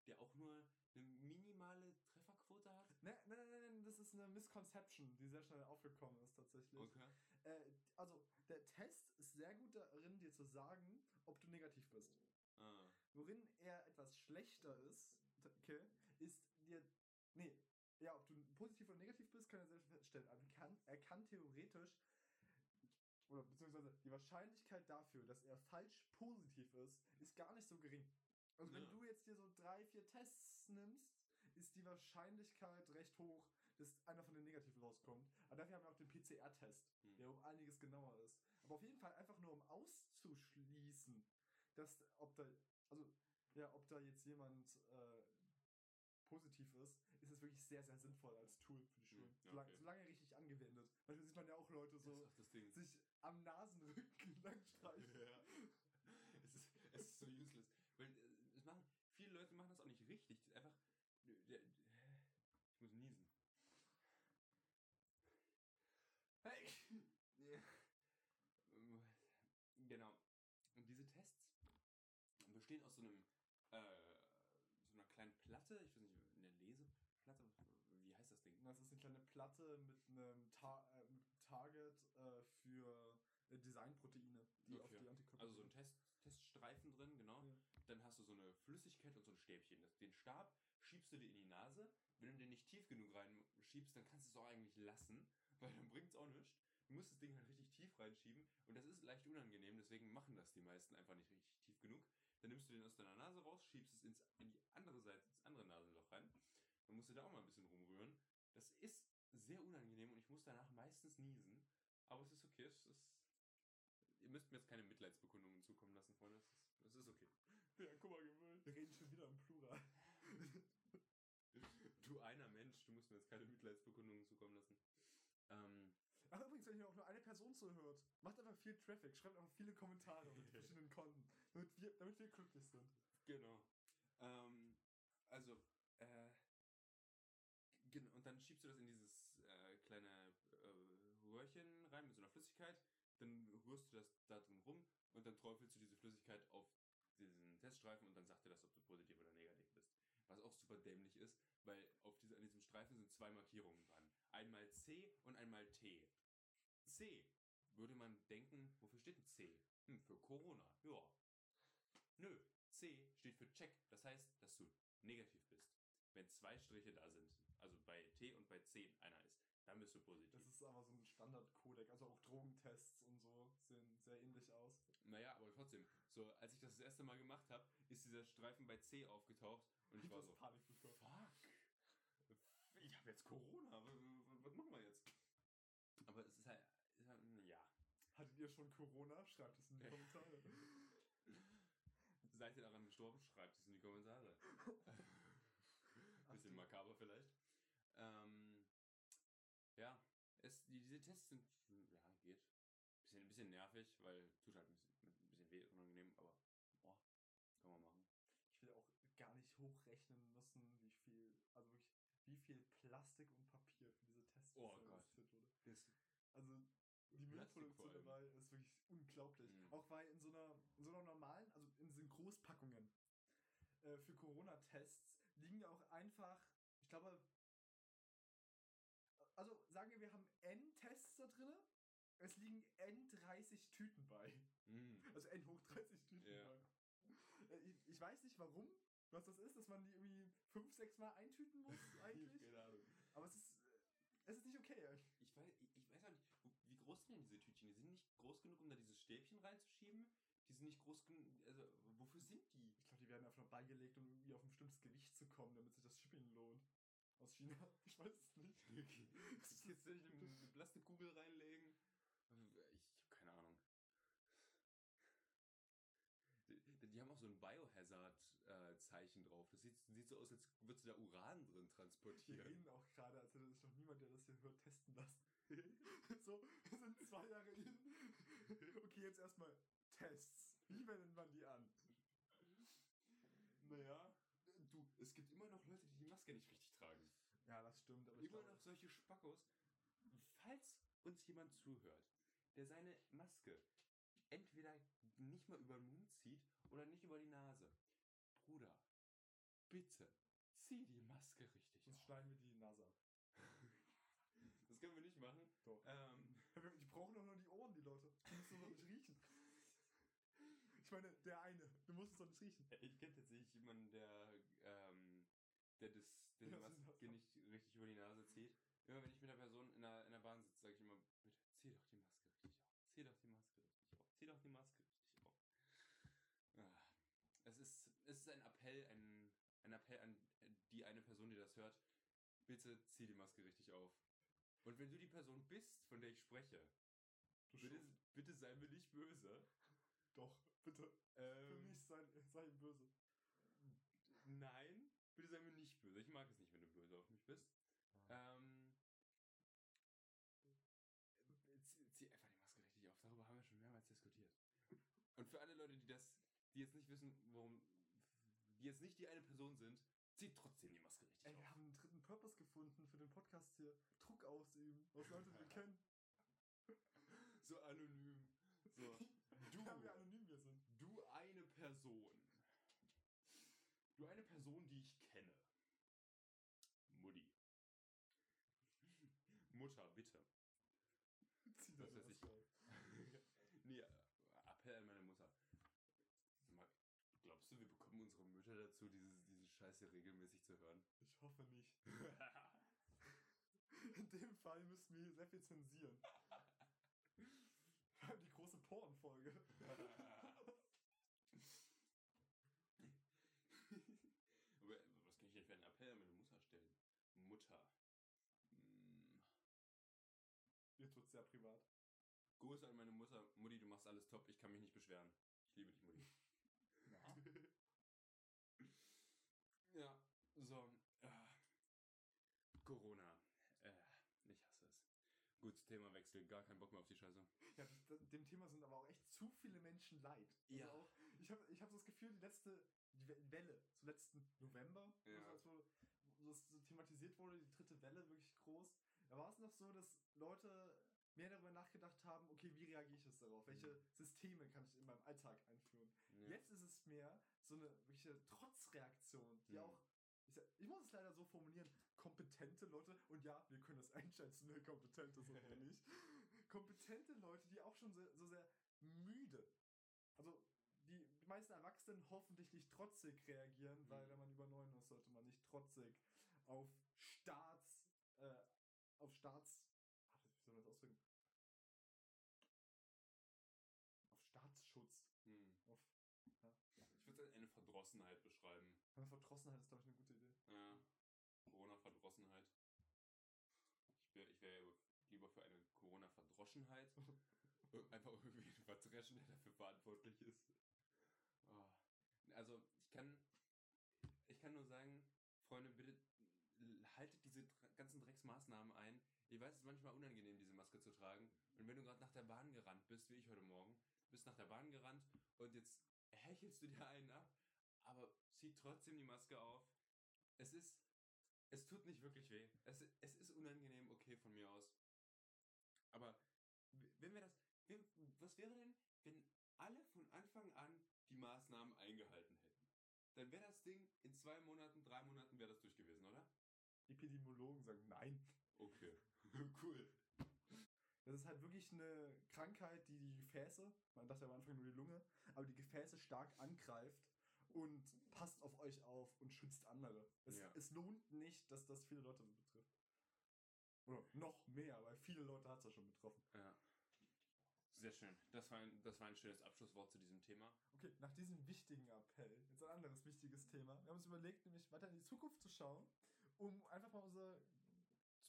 der auch nur eine minimale Trefferquote hat. Nein, nein, nein, nein, das ist eine Misconception, die sehr schnell aufgekommen ist tatsächlich. Okay. Äh, also, der Test ist sehr gut darin, dir zu sagen, ob du negativ bist. Ah. Worin er etwas schlechter ist, okay, ist dir. Nee, ja, ob du positiv oder negativ bist, kann er selbst feststellen. Aber er kann, er kann theoretisch. Oder beziehungsweise die Wahrscheinlichkeit dafür, dass er falsch positiv ist, ist gar nicht so gering. Also wenn Ja. du jetzt dir so drei, vier Tests nimmst, ist die Wahrscheinlichkeit recht hoch, dass einer von den negativen rauskommt. Aber dafür haben wir auch den PCR-Test, Hm. der um einiges genauer ist. Aber auf jeden Fall einfach nur um auszuschließen, dass ob da, also ja, ob da jetzt jemand äh, positiv ist es wirklich sehr, sehr sinnvoll als Tool für die Schulen. Hm, ja, Solange, okay. solange richtig angewendet. Manchmal sieht man ja auch Leute so sich am Nasenrücken lang streichen. Ja. Es ist, es ist so useless. Weil äh, es machen, viele Leute machen das auch nicht richtig. Das ist einfach. Ich muss niesen. Hey! Ja. Genau. Und diese Tests bestehen aus so einem äh, so einer kleinen Platte, ich weiß nicht, eine Leseplatte, wie heißt das Ding? Das ist eine kleine Platte mit einem Ta äh, Target äh, für äh, Designproteine, die auf Okay. die Antikörper Also so ein. Test, Teststreifen drin, genau. Ja. Dann hast du so eine Flüssigkeit und so ein Stäbchen. Den Stab schiebst du dir in die Nase. Wenn du den nicht tief genug reinschiebst, dann kannst du es auch eigentlich lassen, weil dann bringt es auch nichts. Du musst das Ding halt richtig tief reinschieben und das ist leicht unangenehm, deswegen machen das die meisten einfach nicht richtig tief genug. Dann nimmst du den aus deiner Nase raus, schiebst es ins, in die andere Seite, ins andere Nasenloch rein. Dann musst du da auch mal ein bisschen rumrühren. Das ist sehr unangenehm und ich muss danach meistens niesen. Aber es ist okay, es ist. Ihr müsst mir jetzt keine Mitleidsbekundungen zukommen lassen, Freunde. Es ist, es ist okay. Ja, guck mal, gewöhnt. Wir reden schon wieder im Plural. Du einer Mensch, du musst mir jetzt keine Mitleidsbekundungen zukommen lassen. Ähm, Ach, übrigens, wenn hier auch nur eine Person zuhört, macht einfach viel Traffic, schreibt einfach viele Kommentare mit verschiedenen Konten, damit wir, damit wir glücklich sind. genau. Ähm, also, äh, genau, und dann schiebst du das in dieses Röhrchen rein mit so einer Flüssigkeit. Dann rührst du das da drin rum und dann träufelst du diese Flüssigkeit auf diesen Teststreifen und dann sagt dir das, ob du positiv oder negativ bist. Was auch super dämlich ist, weil auf diese, an diesem Streifen sind zwei Markierungen dran. Einmal C und einmal T. C würde man denken, wofür steht denn C? Hm, für Corona. Ja. Nö, C steht für Check. Das heißt, dass du negativ bist. Wenn zwei Striche da sind, also bei T und bei C einer ist, dann bist du positiv. Das ist aber so ein Standardcodec, also auch Drogentests und so sehen sehr ähnlich aus. Naja, aber trotzdem, so als ich das das erste Mal gemacht habe, ist dieser Streifen bei C aufgetaucht und ich war so, Panik bekommen. fuck, ich habe jetzt Corona, was machen wir jetzt? Aber es ist halt, halt, ja, Hattet ihr schon Corona? Schreibt es in die Kommentare. seid ihr daran gestorben? Schreibt es in die Kommentare. Bisschen makaber vielleicht. Ähm, ja, es, die, diese Tests sind, ja, geht. Bisschen, bisschen nervig, weil tut halt ein bisschen, ein bisschen weh, unangenehm, aber boah, kann man machen. Ich will auch gar nicht hochrechnen müssen, wie viel, also wirklich, wie viel Plastik und Papier für diese Tests Oh investiert Gott. wurde. Das, Also die Müllproduktion dabei ist wirklich unglaublich. Mhm. Auch weil in so einer, in so einer normalen, also in diesen Großpackungen äh, für Corona-Tests liegen ja auch einfach, ich glaube, also sagen wir, wir haben N-Tests da drin, es liegen N30 Tüten bei. mm, Also N hoch 30 Tüten Ja. bei. Äh, Ich, ich weiß nicht warum, was das ist, dass man die irgendwie fünf, sechs Mal eintüten muss eigentlich. keine Ahnung. Aber es ist, äh, es ist nicht okay. Ich weiß, ich, weiß auch nicht, wie groß sind denn diese Tütchen? Die sind nicht groß genug, um da dieses Stäbchen reinzuschieben. Die sind nicht groß genug, also wofür sind die? Ich glaube, die werden einfach nur beigelegt, um irgendwie auf ein bestimmtes Gewicht zu kommen, damit sich das Shipping lohnt. Aus China. Ich weiß es nicht. Ist jetzt eine Plastikkugel reinlegen? Ich habe keine Ahnung. Die, die haben auch so ein Biohazard-Zeichen drauf. Das sieht, sieht so aus, als würdest du da Uran drin Wir transportieren. reden auch gerade, als hätte sich noch niemand, der das hier hört, testen lassen. so, wir sind zwei Jahre in. Okay, jetzt erstmal Tests. Wie wendet man die an? Naja, du, es gibt immer noch Leute, die die Maske nicht richtig tragen. Ja, das stimmt, aber Immer noch solche Spackos. falls uns jemand zuhört, der seine Maske entweder nicht mal über den Mund zieht oder nicht über die Nase, Bruder, bitte zieh die Maske richtig Sonst auf. schneiden wir die Nase ab. Das können wir nicht machen. Doch. Ähm, Die brauchen doch nur die Ohren, die Leute. Die müssen doch nicht riechen. Ich meine, der eine. Du musst es doch nicht riechen. ich kenne tatsächlich jemanden, der, ähm, der, das, der die Maske nicht richtig über die Nase zieht. Immer wenn ich mit der Person in der, in der Bahn sitze, sage ich immer, bitte zieh doch die Maske richtig auf. Zieh doch die Maske richtig auf. Zieh doch die Maske richtig auf. Ah. Es ist, es ist ein Appell, ein, Appell an die eine Person, die das hört. Bitte zieh die Maske richtig auf. Und wenn du die Person bist, von der ich spreche, Du bitte, bitte sei mir nicht böse. Doch, bitte. Für Ähm, mich sei, sei böse. Nein, bitte sei mir nicht böse. Ich mag es nicht, wenn du böse auf mich bist. Ähm, zieh, zieh einfach die Maske richtig auf. Darüber haben wir schon mehrmals diskutiert. Und für alle Leute, die das, die jetzt nicht wissen, warum, die jetzt nicht die eine Person sind, zieht trotzdem die Maske richtig Ey, wir auf. haben einen dritten Purpose gefunden für den Podcast hier. Druck ausüben, was Leute wir kennen. So anonym. So. Du, ja, wie anonym wir sind. Du eine Person. Du eine Person, die ich kenne. Mutti. Mutter, bitte. Zieh Das deine weiß ich. Maske auf. nee, äh, Appell an meine Mutter. Sag mal, glaubst du, wir bekommen unsere Mütter dazu, diese, diese Scheiße regelmäßig zu hören? Ich hoffe nicht. In dem Fall müssten wir sehr viel zensieren. Wir haben die große Porn-Folge. Aber was kann ich denn für einen Appell an meine Mutter stellen? Mutter. Hm. Jetzt wird sehr privat. Gruß an meine Mutter. Mutti, du machst alles top. Ich kann mich nicht beschweren. Ich liebe dich, Mutti. Ja. Ja, so. Äh, Corona. Äh, ich hasse es. Gut, Themawechsel. Gar keinen Bock mehr auf die Scheiße. Ja, dem Thema sind aber auch echt zu viele Menschen leid. Also Ja. Auch, ich habe ich hab das Gefühl, die letzte die We- Welle, so letzten November, Ja. also als wo, wo das so thematisiert wurde, die dritte Welle wirklich groß, da war es noch so, dass Leute mehr darüber nachgedacht haben, okay, wie reagiere ich jetzt darauf? Welche Mhm. Systeme kann ich in meinem Alltag einführen? Ja. Jetzt ist es mehr so eine wirkliche Trotzreaktion, die Mhm. auch, ich, sag- ich muss es leider so formulieren, kompetente Leute, und ja, wir können das einschätzen, wer kompetent ist oder nicht, kompetente Leute, die auch schon so, so sehr müde, also die meisten Erwachsenen hoffentlich nicht trotzig reagieren, weil Mhm. wenn man über neun ist, sollte man nicht trotzig auf Staats, äh, auf Staats, warte, wie soll man das ausdrücken? Auf Staatsschutz, Hm. auf, ja. Ich würde es als eine Verdrossenheit beschreiben. Aber Verdrossenheit ist, glaube ich, eine gute Idee. Ja. Corona-Verdrossenheit. Ich wäre ich wär lieber für eine Corona-Verdroschenheit. Einfach irgendwie einen Verdreschen, der dafür verantwortlich ist. Ah. Also, ich kann, ich kann nur sagen, Freunde, bitte haltet diese ganzen Drecksmaßnahmen ein. Ich weiß, es ist manchmal unangenehm, diese Maske zu tragen. Und wenn du gerade nach der Bahn gerannt bist, wie ich heute Morgen, bist nach der Bahn gerannt und jetzt hechelst du dir einen ab, aber zieh trotzdem die Maske auf. Es ist, es tut nicht wirklich weh. Es, es ist unangenehm, okay, von mir aus. Aber wenn wir das, wenn, was wäre denn, wenn alle von Anfang an die Maßnahmen eingehalten hätten? Dann wäre das Ding in zwei Monaten, drei Monaten wäre das durch gewesen, oder? Epidemiologen sagen nein. Okay, cool. Das ist halt wirklich eine Krankheit, die die Gefäße, man dachte am Anfang nur die Lunge, aber die Gefäße stark angreift und passt auf euch auf und schützt andere. Es, Ja. es lohnt nicht, dass das viele Leute betrifft. Oder noch mehr, weil viele Leute hat es ja schon betroffen. Ja. Sehr schön. Das war, ein, das war ein schönes Abschlusswort zu diesem Thema. Okay, nach diesem wichtigen Appell, jetzt ein anderes wichtiges Thema. Wir haben uns überlegt, nämlich weiter in die Zukunft zu schauen, um einfach mal unsere,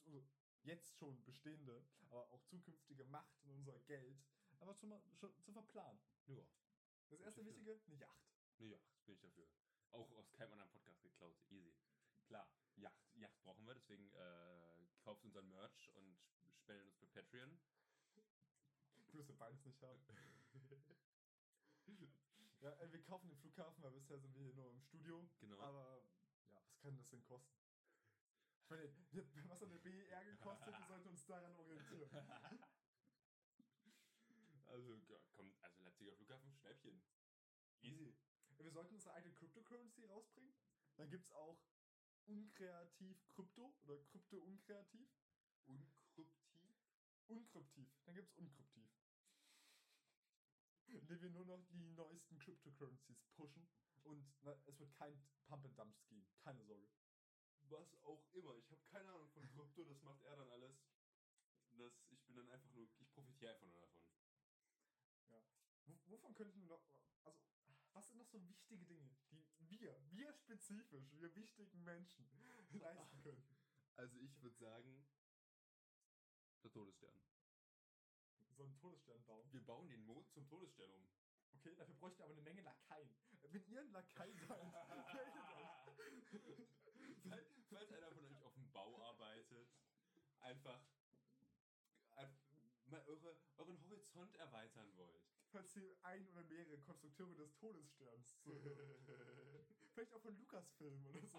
unsere jetzt schon bestehende, aber auch zukünftige Macht und unser Geld einfach schon mal schon zu verplanen. Ja. Das erste ich Wichtige, eine Yacht. Yacht bin ich dafür. Auch aus keinem anderen Podcast geklaut. Easy. Klar, Yacht, Yacht brauchen wir, deswegen äh, kauft unseren Merch und spendet uns bei Patreon. Wirst ja beides nicht haben. ja, äh, wir kaufen den Flughafen, weil bisher sind wir hier nur im Studio. Genau. Aber ja, was kann das denn kosten? meine, was hat eine BER gekostet? Wir sollten uns daran orientieren. Also, komm, also Leipziger Flughafen, Schnäppchen. Easy. Wir sollten unsere eigene Cryptocurrency rausbringen. Dann gibt es auch unkreativ Krypto oder Krypto unkreativ. Unkryptiv? Unkryptiv. Dann gibt es unkryptiv. Indem wir nur noch die neuesten Cryptocurrencies pushen und na, es wird kein Pump and Dump Scheme. Keine Sorge. Was auch immer. Ich habe keine Ahnung von Krypto, das macht er dann alles. Das, ich bin dann einfach nur, ich profitiere einfach nur davon. W wovon könnten wir noch. Was sind noch so wichtige Dinge, die wir, wir spezifisch, wir wichtigen Menschen leisten können? Also ich würde sagen, der Todesstern. So einen Todesstern bauen. Wir bauen den Mond zum Todesstern um. Okay, dafür bräuchten wir aber eine Menge Lakaien. Wenn ihr ein Lakai seid, meldet euch. falls, falls einer von euch auf dem Bau arbeitet, einfach, einfach mal eure, euren Horizont erweitern wollt. Falls ihr ein oder mehrere Konstrukteure des Todessterns zuhört. Vielleicht auch von Lukas-Filmen oder so.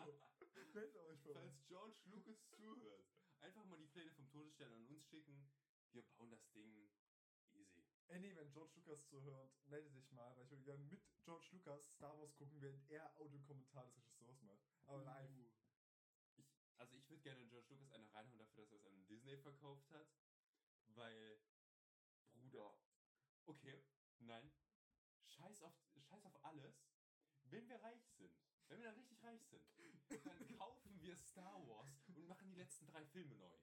Meldet euch bei. Falls George Lucas zuhört, einfach mal die Pläne vom Todesstern an uns schicken. Wir bauen das Ding easy. Ey, nee, wenn George Lucas zuhört, melde dich mal, weil ich würde gerne mit George Lucas Star Wars gucken, während er Audiokommentar des Regisseurs macht. Aber live. Uh. Ich, also ich würde gerne George Lucas eine reinhauen dafür, dass er es an Disney verkauft hat. Weil, Bruder, okay, nein, scheiß auf, scheiß auf alles. Wenn wir reich sind, wenn wir dann richtig reich sind, dann kaufen wir Star Wars und machen die letzten drei Filme neu.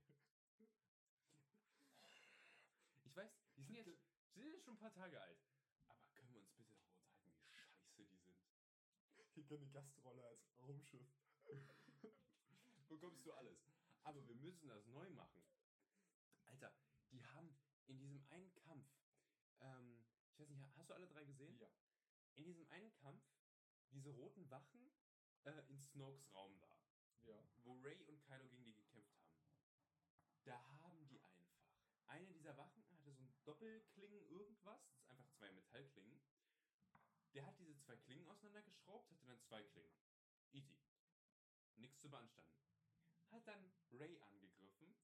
Ich weiß, die sind jetzt, sind jetzt schon ein paar Tage alt. Aber können wir uns bitte darüber unterhalten, wie scheiße die sind? Ich kriege eine Gastrolle als Raumschiff. bekommst du alles. Aber wir müssen das neu machen. Alter, die haben in diesem einen Kampf, ich weiß nicht, hast du alle drei gesehen? Ja. In diesem einen Kampf, diese roten Wachen äh, in Snokes Raum da, Ja. wo Ray und Kylo gegen die gekämpft haben. Da haben die einfach. Eine dieser Wachen hatte so ein Doppelklingen irgendwas, das ist einfach zwei Metallklingen. Der hat diese zwei Klingen auseinandergeschraubt, hatte dann zwei Klingen. Easy. Nichts zu beanstanden. Hat dann Ray angegriffen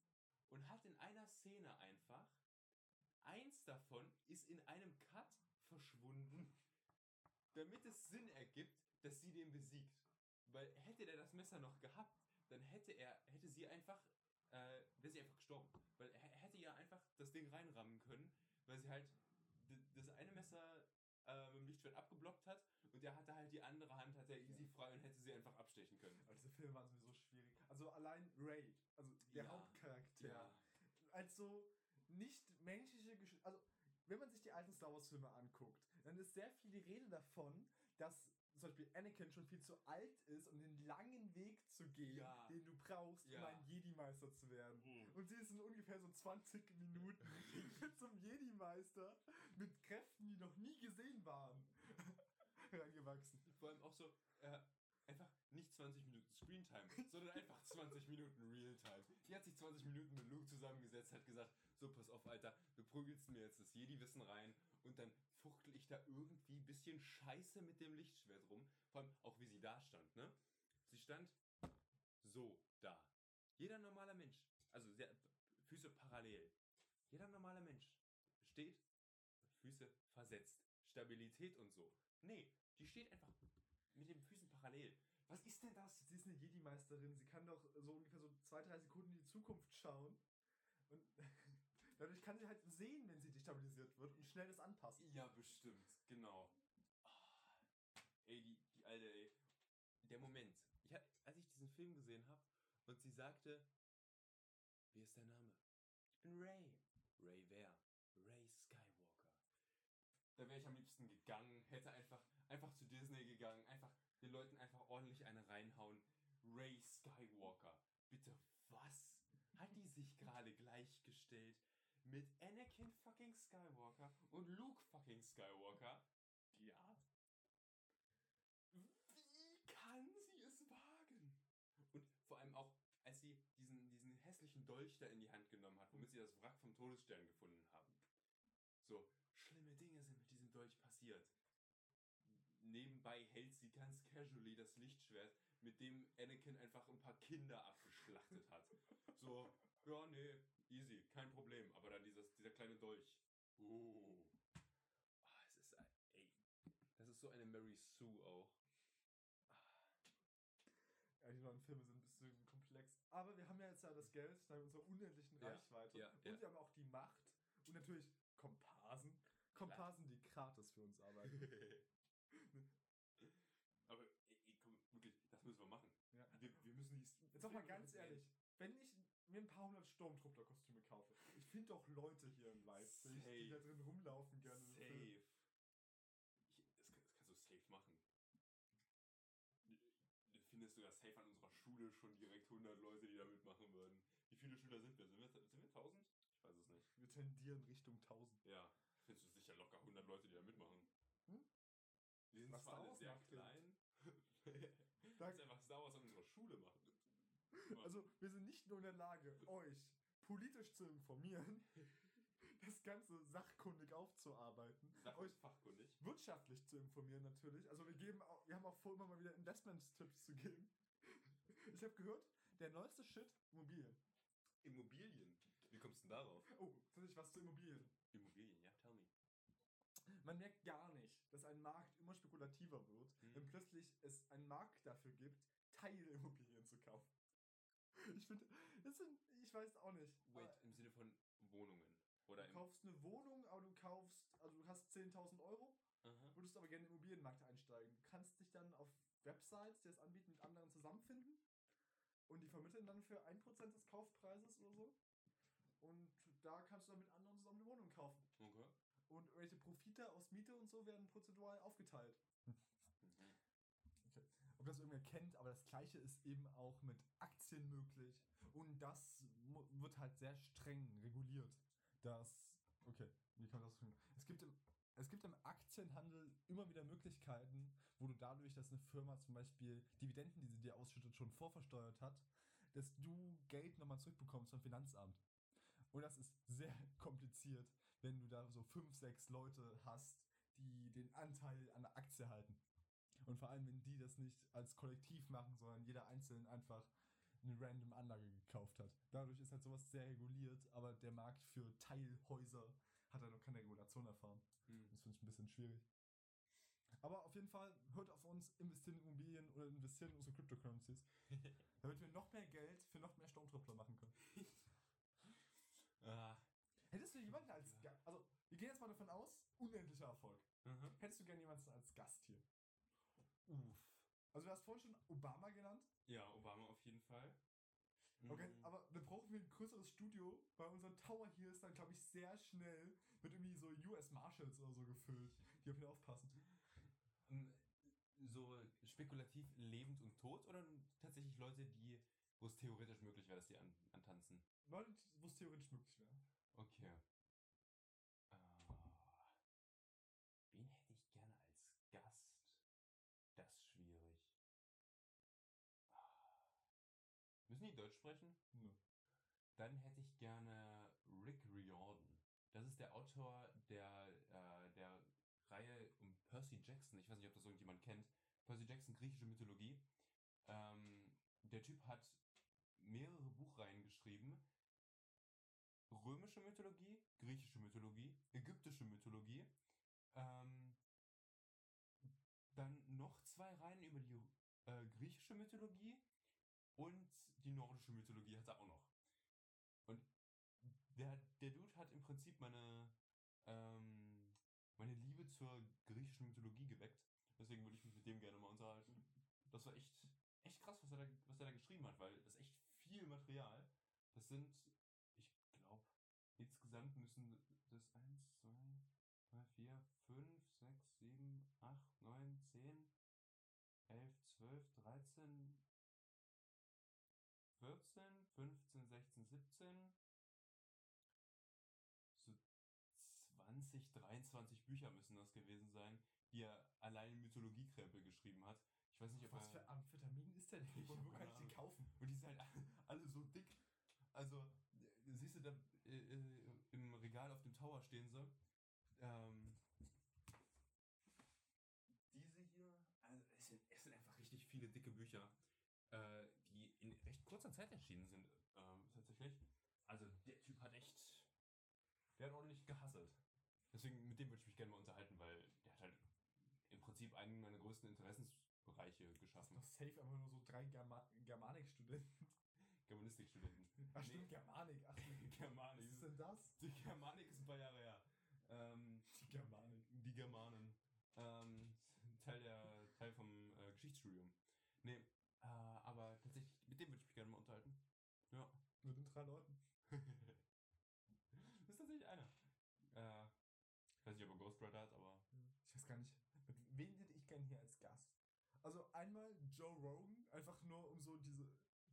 und hat in einer Szene einfach eins davon ist in einem Cut verschwunden, damit es Sinn ergibt, dass sie den besiegt. Weil hätte der das Messer noch gehabt, dann hätte er, hätte sie einfach, äh, wäre sie einfach gestorben. Weil er hätte ja einfach das Ding reinrammen können, weil sie halt das eine Messer äh, mit dem Lichtschwert abgeblockt hat und der hatte halt die andere Hand, hat er easy frei und hätte sie einfach abstechen können. Aber diese Filme waren sowieso schwierig. Also allein Ray, also der Ja. Hauptcharakter, als so nicht menschliche Gesch Also, wenn man sich die alten Star Wars-Filme anguckt, dann ist sehr viel die Rede davon, dass zum Beispiel Anakin schon viel zu alt ist, um den langen Weg zu gehen, Ja. den du brauchst, um Ja. ein Jedi-Meister zu werden. Mhm. Und sie ist in ungefähr so 20 Minuten zum Jedi-Meister mit Kräften, die noch nie gesehen waren, herangewachsen. Vor allem auch so, äh, einfach nicht 20 Minuten Screentime, sondern einfach 20 Minuten Realtime. Die hat sich 20 Minuten mit Zusammengesetzt, hat gesagt, so pass auf, Alter, du prügelst mir jetzt das Jedi-Wissen rein und dann fuchtel ich da irgendwie ein bisschen scheiße mit dem Lichtschwert rum. Vor allem auch wie sie da stand, ne? Sie stand so da. Jeder normale Mensch, also sehr, Füße parallel. Jeder normale Mensch steht, Füße versetzt. Stabilität und so. Nee, die steht einfach mit den Füßen parallel. Was ist denn das? Sie ist eine Jedi-Meisterin, sie kann doch so ungefähr so zwei, drei Sekunden in die Zukunft schauen. Und dadurch kann sie halt sehen, wenn sie destabilisiert wird und schnell das anpassen. Ja, bestimmt, genau. Ah, ey, die, die alte, ey. Der Moment. Ich als ich diesen Film gesehen habe und sie sagte, wie ist dein Name? Ich bin Ray. Ray wer? Ray Skywalker. Da wäre ich am liebsten gegangen, hätte einfach, einfach zu Disney gegangen, einfach den Leuten einfach ordentlich eine reinhauen. Ray Skywalker. Bitte was? Hat die sich gerade gleichgestellt mit Anakin fucking Skywalker und Luke fucking Skywalker? Ja. Wie kann sie es wagen? Und vor allem auch, als sie diesen, diesen hässlichen Dolch da in die Hand genommen hat, womit sie das Wrack vom Todesstern gefunden haben. So, schlimme Dinge sind mit diesem Dolch passiert. Nebenbei hält sie ganz casually das Lichtschwert mit dem Anakin einfach ein paar Kinder abgeschlachtet hat. So, ja, nee, easy, kein Problem. Aber dann dieses, dieser kleine Dolch. Uh. Ah, es ist, ein- ey, das ist so eine Mary Sue auch. Ja, die neuen Filme sind ein bisschen komplex. Aber wir haben ja jetzt ja das Geld, dank unserer unendlichen Ja, Reichweite. ja, und wir haben auch die Macht. Und natürlich Komparsen. Komparsen, die gratis für uns arbeiten. Aber ey, komm, wirklich, das müssen wir machen. Wir, wir müssen die Jetzt doch mal ganz ehrlich, mir ein paar hundert Sturmtruppler-Kostüme kaufe, ich finde doch Leute hier in Leipzig, die Safe. da drin rumlaufen gerne. Safe. Ich, das, das kannst du safe machen. Findest du ja safe an unserer Schule schon direkt 100 Leute, die da mitmachen würden. Wie viele Schüler sind wir? Sind wir, sind wir 1000? Ich weiß es nicht. Wir tendieren Richtung 1000. Ja, findest du sicher locker 100 Leute, die da mitmachen. Hm? Wir sind Was zwar alle sehr klein. Kannst einfach Star Wars an unserer Schule machen. Also, wir sind nicht nur in der Lage, euch politisch zu informieren, das Ganze sachkundig aufzuarbeiten, Sag euch fachkundig. wirtschaftlich zu informieren natürlich. Also wir geben auch, wir haben auch vor, immer mal wieder Investment-Tipps zu geben. Ich habe gehört, der neueste Shit, Immobilien. Immobilien. Wie kommst du denn darauf? Oh, tatsächlich was zu Immobilien. Immobilien, ja, tell me. Man merkt gar nicht, dass ein Markt immer spekulativer wird, Hm. wenn plötzlich es einen Markt dafür gibt, Teilimmobilien zu kaufen. Ich finde, das sind, ich weiß auch nicht. Wait, aber im Sinne von Wohnungen. Oder Du im. kaufst eine Wohnung, aber du kaufst, also du hast 10.000 Euro, Aha. würdest aber gerne in den Immobilienmarkt einsteigen. Du kannst dich dann auf Websites, die das anbieten, mit anderen zusammenfinden und die vermitteln dann für 1% des Kaufpreises oder so. Und da kannst du dann mit anderen zusammen eine Wohnung kaufen. Okay. Und welche Profite aus Miete und so werden prozentual aufgeteilt. Ob das irgendwer kennt, aber das gleiche ist eben auch mit Aktien möglich. Und das wird halt sehr streng reguliert. Das, okay, wie kann man das sagen? Es gibt, im, es gibt im Aktienhandel immer wieder Möglichkeiten, wo du dadurch, dass eine Firma zum Beispiel Dividenden, die sie dir ausschüttet, schon vorversteuert hat, dass du Geld nochmal zurückbekommst vom Finanzamt. Und das ist sehr kompliziert, wenn du da so fünf, sechs Leute hast, die den Anteil an der Aktie halten. Und vor allem, wenn die das nicht als Kollektiv machen, sondern jeder einzeln einfach eine random Anlage gekauft hat. Dadurch ist halt sowas sehr reguliert, aber der Markt für Teilhäuser hat halt noch keine Regulation erfahren. Hm. Das finde ich ein bisschen schwierig. Aber auf jeden Fall, hört auf uns, investieren in Immobilien oder investieren in unsere Cryptocurrencies, damit wir noch mehr Geld für noch mehr Sturmtruppler machen können. Ah. Hättest du jemanden als Gast, also wir gehen jetzt mal davon aus, unendlicher Erfolg. Aha. Hättest du gerne jemanden als Gast hier? Uff. Also du hast vorhin schon Obama genannt. Ja, Obama auf jeden Fall. Okay, Mhm. aber dann brauchen wir ein größeres Studio, weil unser Tower hier ist dann, glaube ich, sehr schnell mit irgendwie so US Marshals oder so gefüllt, die auf ihn aufpassen. Ähm, So spekulativ lebend und tot oder tatsächlich Leute, die, wo es theoretisch möglich wäre, dass die an, antanzen? Leute, wo es theoretisch möglich wäre. Okay. Ah. wen hätte ich gerne als Gast? Das ist schwierig. Ah. Müssen die Deutsch sprechen? Nö. Dann hätte ich gerne Rick Riordan. Das ist der Autor der, äh, der Reihe um Percy Jackson. Ich weiß nicht, ob das irgendjemand kennt. Percy Jackson, griechische Mythologie. Ähm, der Typ hat mehrere Buchreihen geschrieben. Römische Mythologie, griechische Mythologie, ägyptische Mythologie. Ähm, dann noch zwei Reihen über die äh, griechische Mythologie und die nordische Mythologie hat er auch noch. Und der, der Dude hat im Prinzip meine, ähm, meine Liebe zur griechischen Mythologie geweckt. Deswegen würde ich mich mit dem gerne mal unterhalten. Das war echt, echt krass, was er, da, was er da geschrieben hat, weil das ist echt viel Material. Das sind, ich glaube, insgesamt müssen das 1, 2, 3, 4, 5, 6, 7, 8, 9, 10, 11, 12, 13, 14, 15, 16, 17, so 20, 23 Bücher müssen das gewesen sein, die er allein Mythologiekrempel geschrieben hat. Ich weiß nicht, ob Was für Amphetamin ist der denn? Ich Wo hab wo kann ich Ahnung. kaufen? Und die sind halt alle so dick. Also, äh, siehst du, da äh, äh, im Regal auf dem Tower stehen sie. Ähm, diese hier, also es sind, es sind einfach richtig viele dicke Bücher. Erschienen sind, ähm, tatsächlich. Also der Typ hat echt, der hat ordentlich gehasselt. Deswegen, mit dem würde ich mich gerne mal unterhalten, weil der hat halt im Prinzip einen meiner größten Interessensbereiche geschaffen. Doch safe einfach nur so drei Germa Germanik-Studenten. Germanistikstudenten. Ach Nee. stimmt, Germanik. Ach, was Germanik. ist denn das? Die Germanik ist ein paar Jahre her. Ähm, Die Germanik. die Germanen. Ähm, Teil, der, Teil vom äh, Geschichtsstudium. Nee, äh, aber tatsächlich, mit dem würde ich mich gerne mal unterhalten. Ja. Mit den drei Leuten. das ist tatsächlich einer. Äh, ich weiß nicht, ob er Ghostwriter hat, aber. Ich weiß gar nicht. Wen hätte ich gern hier als Gast? Also einmal Joe Rogan, einfach nur um so diese,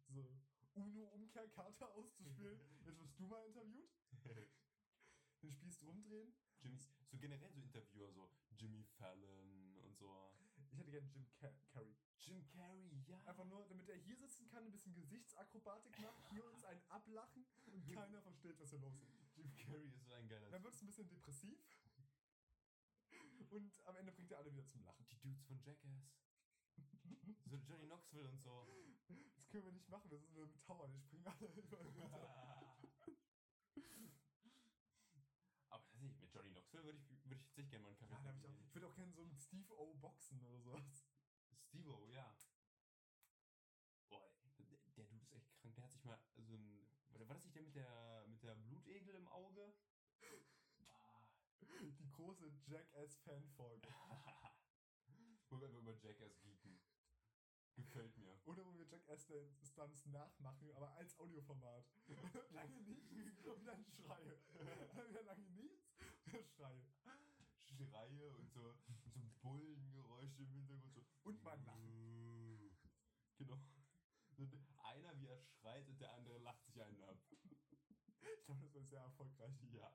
diese UNO-Umkehrkarte auszuspielen. Jetzt wirst du mal interviewt. Den Spieß rumdrehen. Jimmy, so generell so Interviewer, so Jimmy Fallon und so. Ich hätte gern Jim Car Carrey. Jim Carrey, ja. Einfach nur, damit er hier sitzen kann, ein bisschen Gesichtsakrobatik macht, hier uns einen ablachen und keiner versteht, was hier los ist. Jim Carrey ist so ein geiler Dann wird es ein bisschen depressiv. Und am Ende bringt er alle wieder zum Lachen. Die Dudes von Jackass. So Johnny Knoxville und so. Das können wir nicht machen, wir sind in einem Tower, die springen alle über runter. Aber tatsächlich, mit Johnny Knoxville würde ich, würde ich tatsächlich gerne mal einen Kaffee Ja, hab ich, auch, trinken ich würde auch gerne so mit Steve O boxen oder sowas. Steve-O, ja. Boah, der, der Dude ist echt krank. Der hat sich mal so ein. War das nicht der mit der mit der Blutegel im Auge? Die große Jackass-Fanfolge. Wo wir über Jackass geeken. Gefällt mir. Oder wo wir Jackass-Stunts nachmachen, aber als Audioformat. lange nichts und dann Schreie. Dann wieder lange nichts und dann Schreie. Schreie und so, so Bullengeräusche im Hintergrund. So. Und man lachen. Genau. So einer, wie er schreit und der andere lacht sich einen ab. Ich glaube, das war sehr erfolgreich. Ja.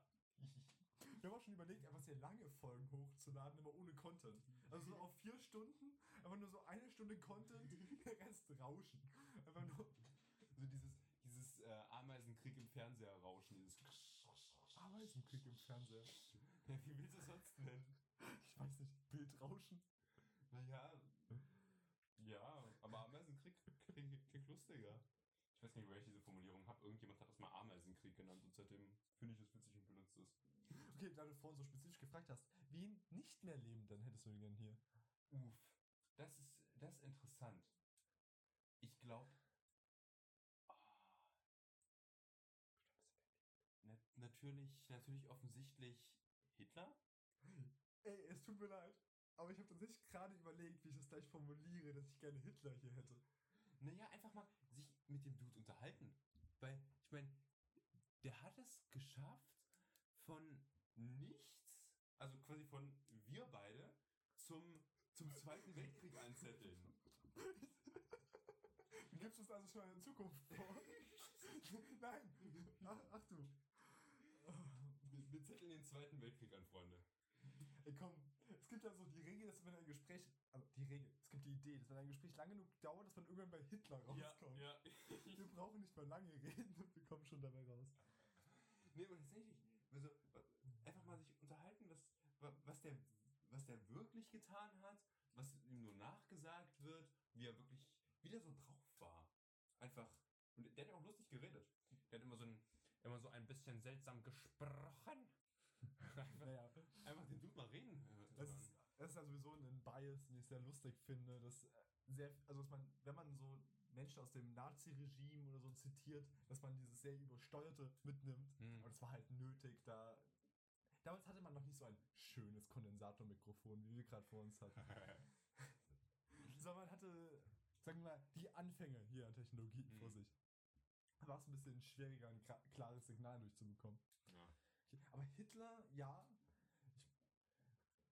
Wir haben auch schon überlegt, einfach sehr lange Folgen hochzuladen, aber ohne Content. Also so auf vier Stunden, einfach nur so eine Stunde Content, der Rest Rauschen. Einfach nur So dieses, dieses äh, Ameisenkrieg im Fernseher rauschen, dieses. Ameisenkrieg im Fernseher. Ja, wie willst du es sonst nennen? Ich weiß nicht, Bildrauschen. Naja. Ja, aber Ameisenkrieg klingt, klingt lustiger. Ich weiß nicht, woher ich diese Formulierung habe. Irgendjemand hat das mal Ameisenkrieg genannt und seitdem finde ich es witzig und benutze es. Okay, da du vorhin so spezifisch gefragt hast, wen nicht mehr leben, dann hättest du gern hier. Uff. Das ist, das ist interessant. Ich glaube. natürlich, natürlich offensichtlich Hitler. Ey, es tut mir leid, aber ich habe tatsächlich gerade überlegt, wie ich das gleich formuliere, dass ich gerne Hitler hier hätte. Naja, einfach mal sich mit dem Dude unterhalten. Weil, ich meine, der hat es geschafft, von nichts, also quasi von wir beide, zum, zum Zweiten Weltkrieg anzetteln. Du gibst es also schon in der Zukunft vor? Nein! Ach, ach du. Wir, wir zetteln den Zweiten Weltkrieg an, Freunde. Ey, komm, es gibt ja so die Regel, dass wenn ein Gespräch, also die Regel, es gibt die Idee, dass wenn ein Gespräch lange genug dauert, dass man irgendwann bei Hitler rauskommt. ja. Wir brauchen nicht mal lange reden und wir kommen schon dabei raus. Nee, aber tatsächlich, also einfach mal sich unterhalten, was, wa- was, der, was der wirklich getan hat, was ihm nur nachgesagt wird, wie er wirklich wieder so drauf war. Einfach. Und der hat ja auch lustig geredet. Der hat immer so ein, immer so ein bisschen seltsam gesprochen. einfach, Naja, einfach den Dude mal reden. Das ist, das ist ja sowieso ein Bias, den ich sehr lustig finde, dass sehr, also dass man, wenn man so Menschen aus dem Nazi-Regime oder so zitiert, dass man dieses sehr übersteuerte mitnimmt. Hm. Aber das war halt nötig, da. Damals hatte man noch nicht so ein schönes Kondensatormikrofon, wie wir gerade vor uns hatten. Sondern man hatte, sagen wir mal, die Anfänge hier an Technologie Mhm. vor sich. Da war es ein bisschen schwieriger, ein klares Signal durchzubekommen. ja. Okay, Aber Hitler, ja.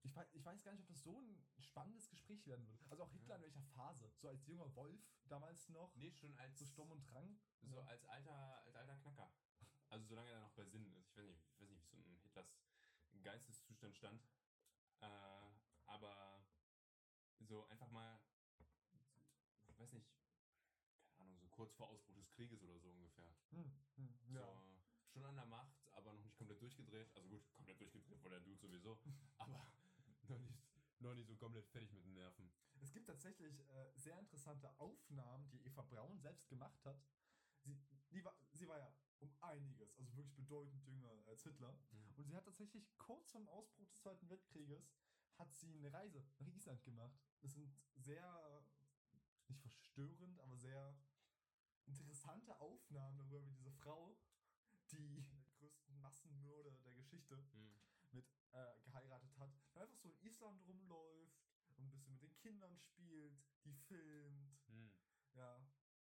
Ich, weiß, ich weiß gar nicht, ob das so ein spannendes Gespräch werden würde. Also auch Hitler Ja. in welcher Phase? So als junger Wolf damals noch? Nee, schon als, So Sturm und Drang? so als alter, als alter Knacker. Also solange er noch bei Sinnen ist. Ich weiß nicht, ich weiß nicht wie so ein Hitlers Geisteszustand stand. Äh, aber so einfach mal, ich weiß nicht, keine Ahnung, so kurz vor Ausbruch des Krieges oder so ungefähr. Hm, hm, ja. So, schon an der Macht, aber noch nicht komplett durchgedreht. Also gut, komplett durchgedreht war der Dude sowieso, aber noch nicht, noch nicht so komplett fertig mit den Nerven. Es gibt tatsächlich äh, sehr interessante Aufnahmen, die Eva Braun selbst gemacht hat, die war, sie war ja um einiges, also wirklich bedeutend jünger als Hitler. Mhm. Und sie hat tatsächlich kurz vor dem Ausbruch des Zweiten Weltkrieges hat sie eine Reise nach Island gemacht. Das sind sehr, nicht verstörend, aber sehr interessante Aufnahmen darüber, wie diese Frau, die größten Massenmörder der Geschichte Mhm. Äh, geheiratet hat, einfach so in Island rumläuft und ein bisschen mit den Kindern spielt, die filmt, Mhm. ja,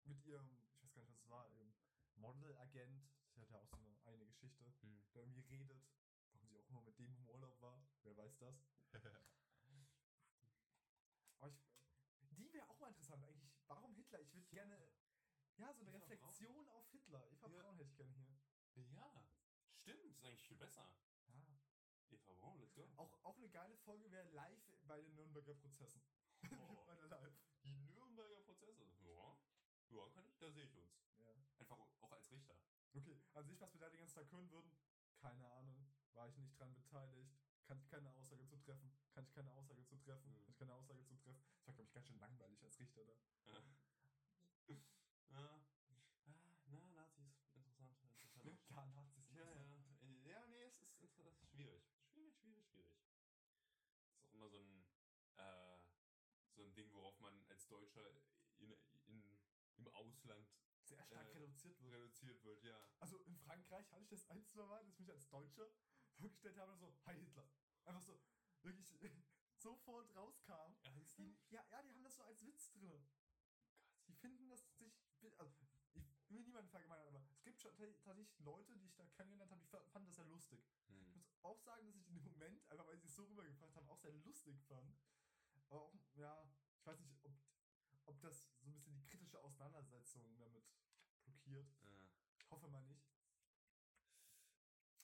mit ihrem, ich weiß gar nicht, was es war, ihrem Modelagent, sie hat ja auch so eine, eine Geschichte, Mhm. der irgendwie redet, warum sie auch immer mit dem im Urlaub war, wer weiß das. Aber ich, die wäre auch mal interessant eigentlich, warum Hitler? Ich würde gerne, ja, so eine Eva Braun. Reflexion auf Hitler. Eva Ja. Braun hätte ich gerne hier. Ja, stimmt, ist eigentlich viel besser. Eva Braun, let's go. Auch, auch eine geile Folge wäre live bei den Nürnberger Prozessen. Oh. Die Nürnberger Prozesse. Ja, ja, kann ich, da sehe ich uns. Ja. Einfach auch als Richter. Okay, an sich, was wir da den ganzen Tag hören würden, keine Ahnung. War ich nicht dran beteiligt. Kann ich keine Aussage zu treffen. Kann ich keine Aussage zu treffen. Mhm. Kann ich keine Aussage zu treffen. Das war, glaube ich, ganz schön langweilig als Richter da. Ja. Ja. Ah, na, Nazis. Interessant. interessant. Ja, Nazis. Ja, ja. Äh, Ja, nee, es ist inter- schwierig. Schwierig, schwierig, schwierig. Das ist auch immer so ein, äh, so ein Ding, worauf Deutscher in, in, im Ausland Sehr stark Äh, reduziert wird. reduziert wird, ja. Also in Frankreich hatte ich das ein, zwei Mal, dass ich mich als Deutscher vorgestellt habe, so, Hi Hitler. Einfach so, wirklich sofort rauskam. Die, ja, ja, die haben das so als Witz drin. Die finden das sich, also ich will niemanden verallgemeinern, aber es gibt schon tats- tatsächlich Leute, die ich da kennengelernt habe, die fa- fanden das sehr lustig. Ich Hm. muss auch sagen, dass ich in dem Moment, einfach weil sie es so rübergebracht haben, auch sehr lustig fand. Aber auch, ja, ich weiß nicht, ob, ob das so ein bisschen die kritische Auseinandersetzung damit blockiert. Ja. Ich hoffe mal nicht.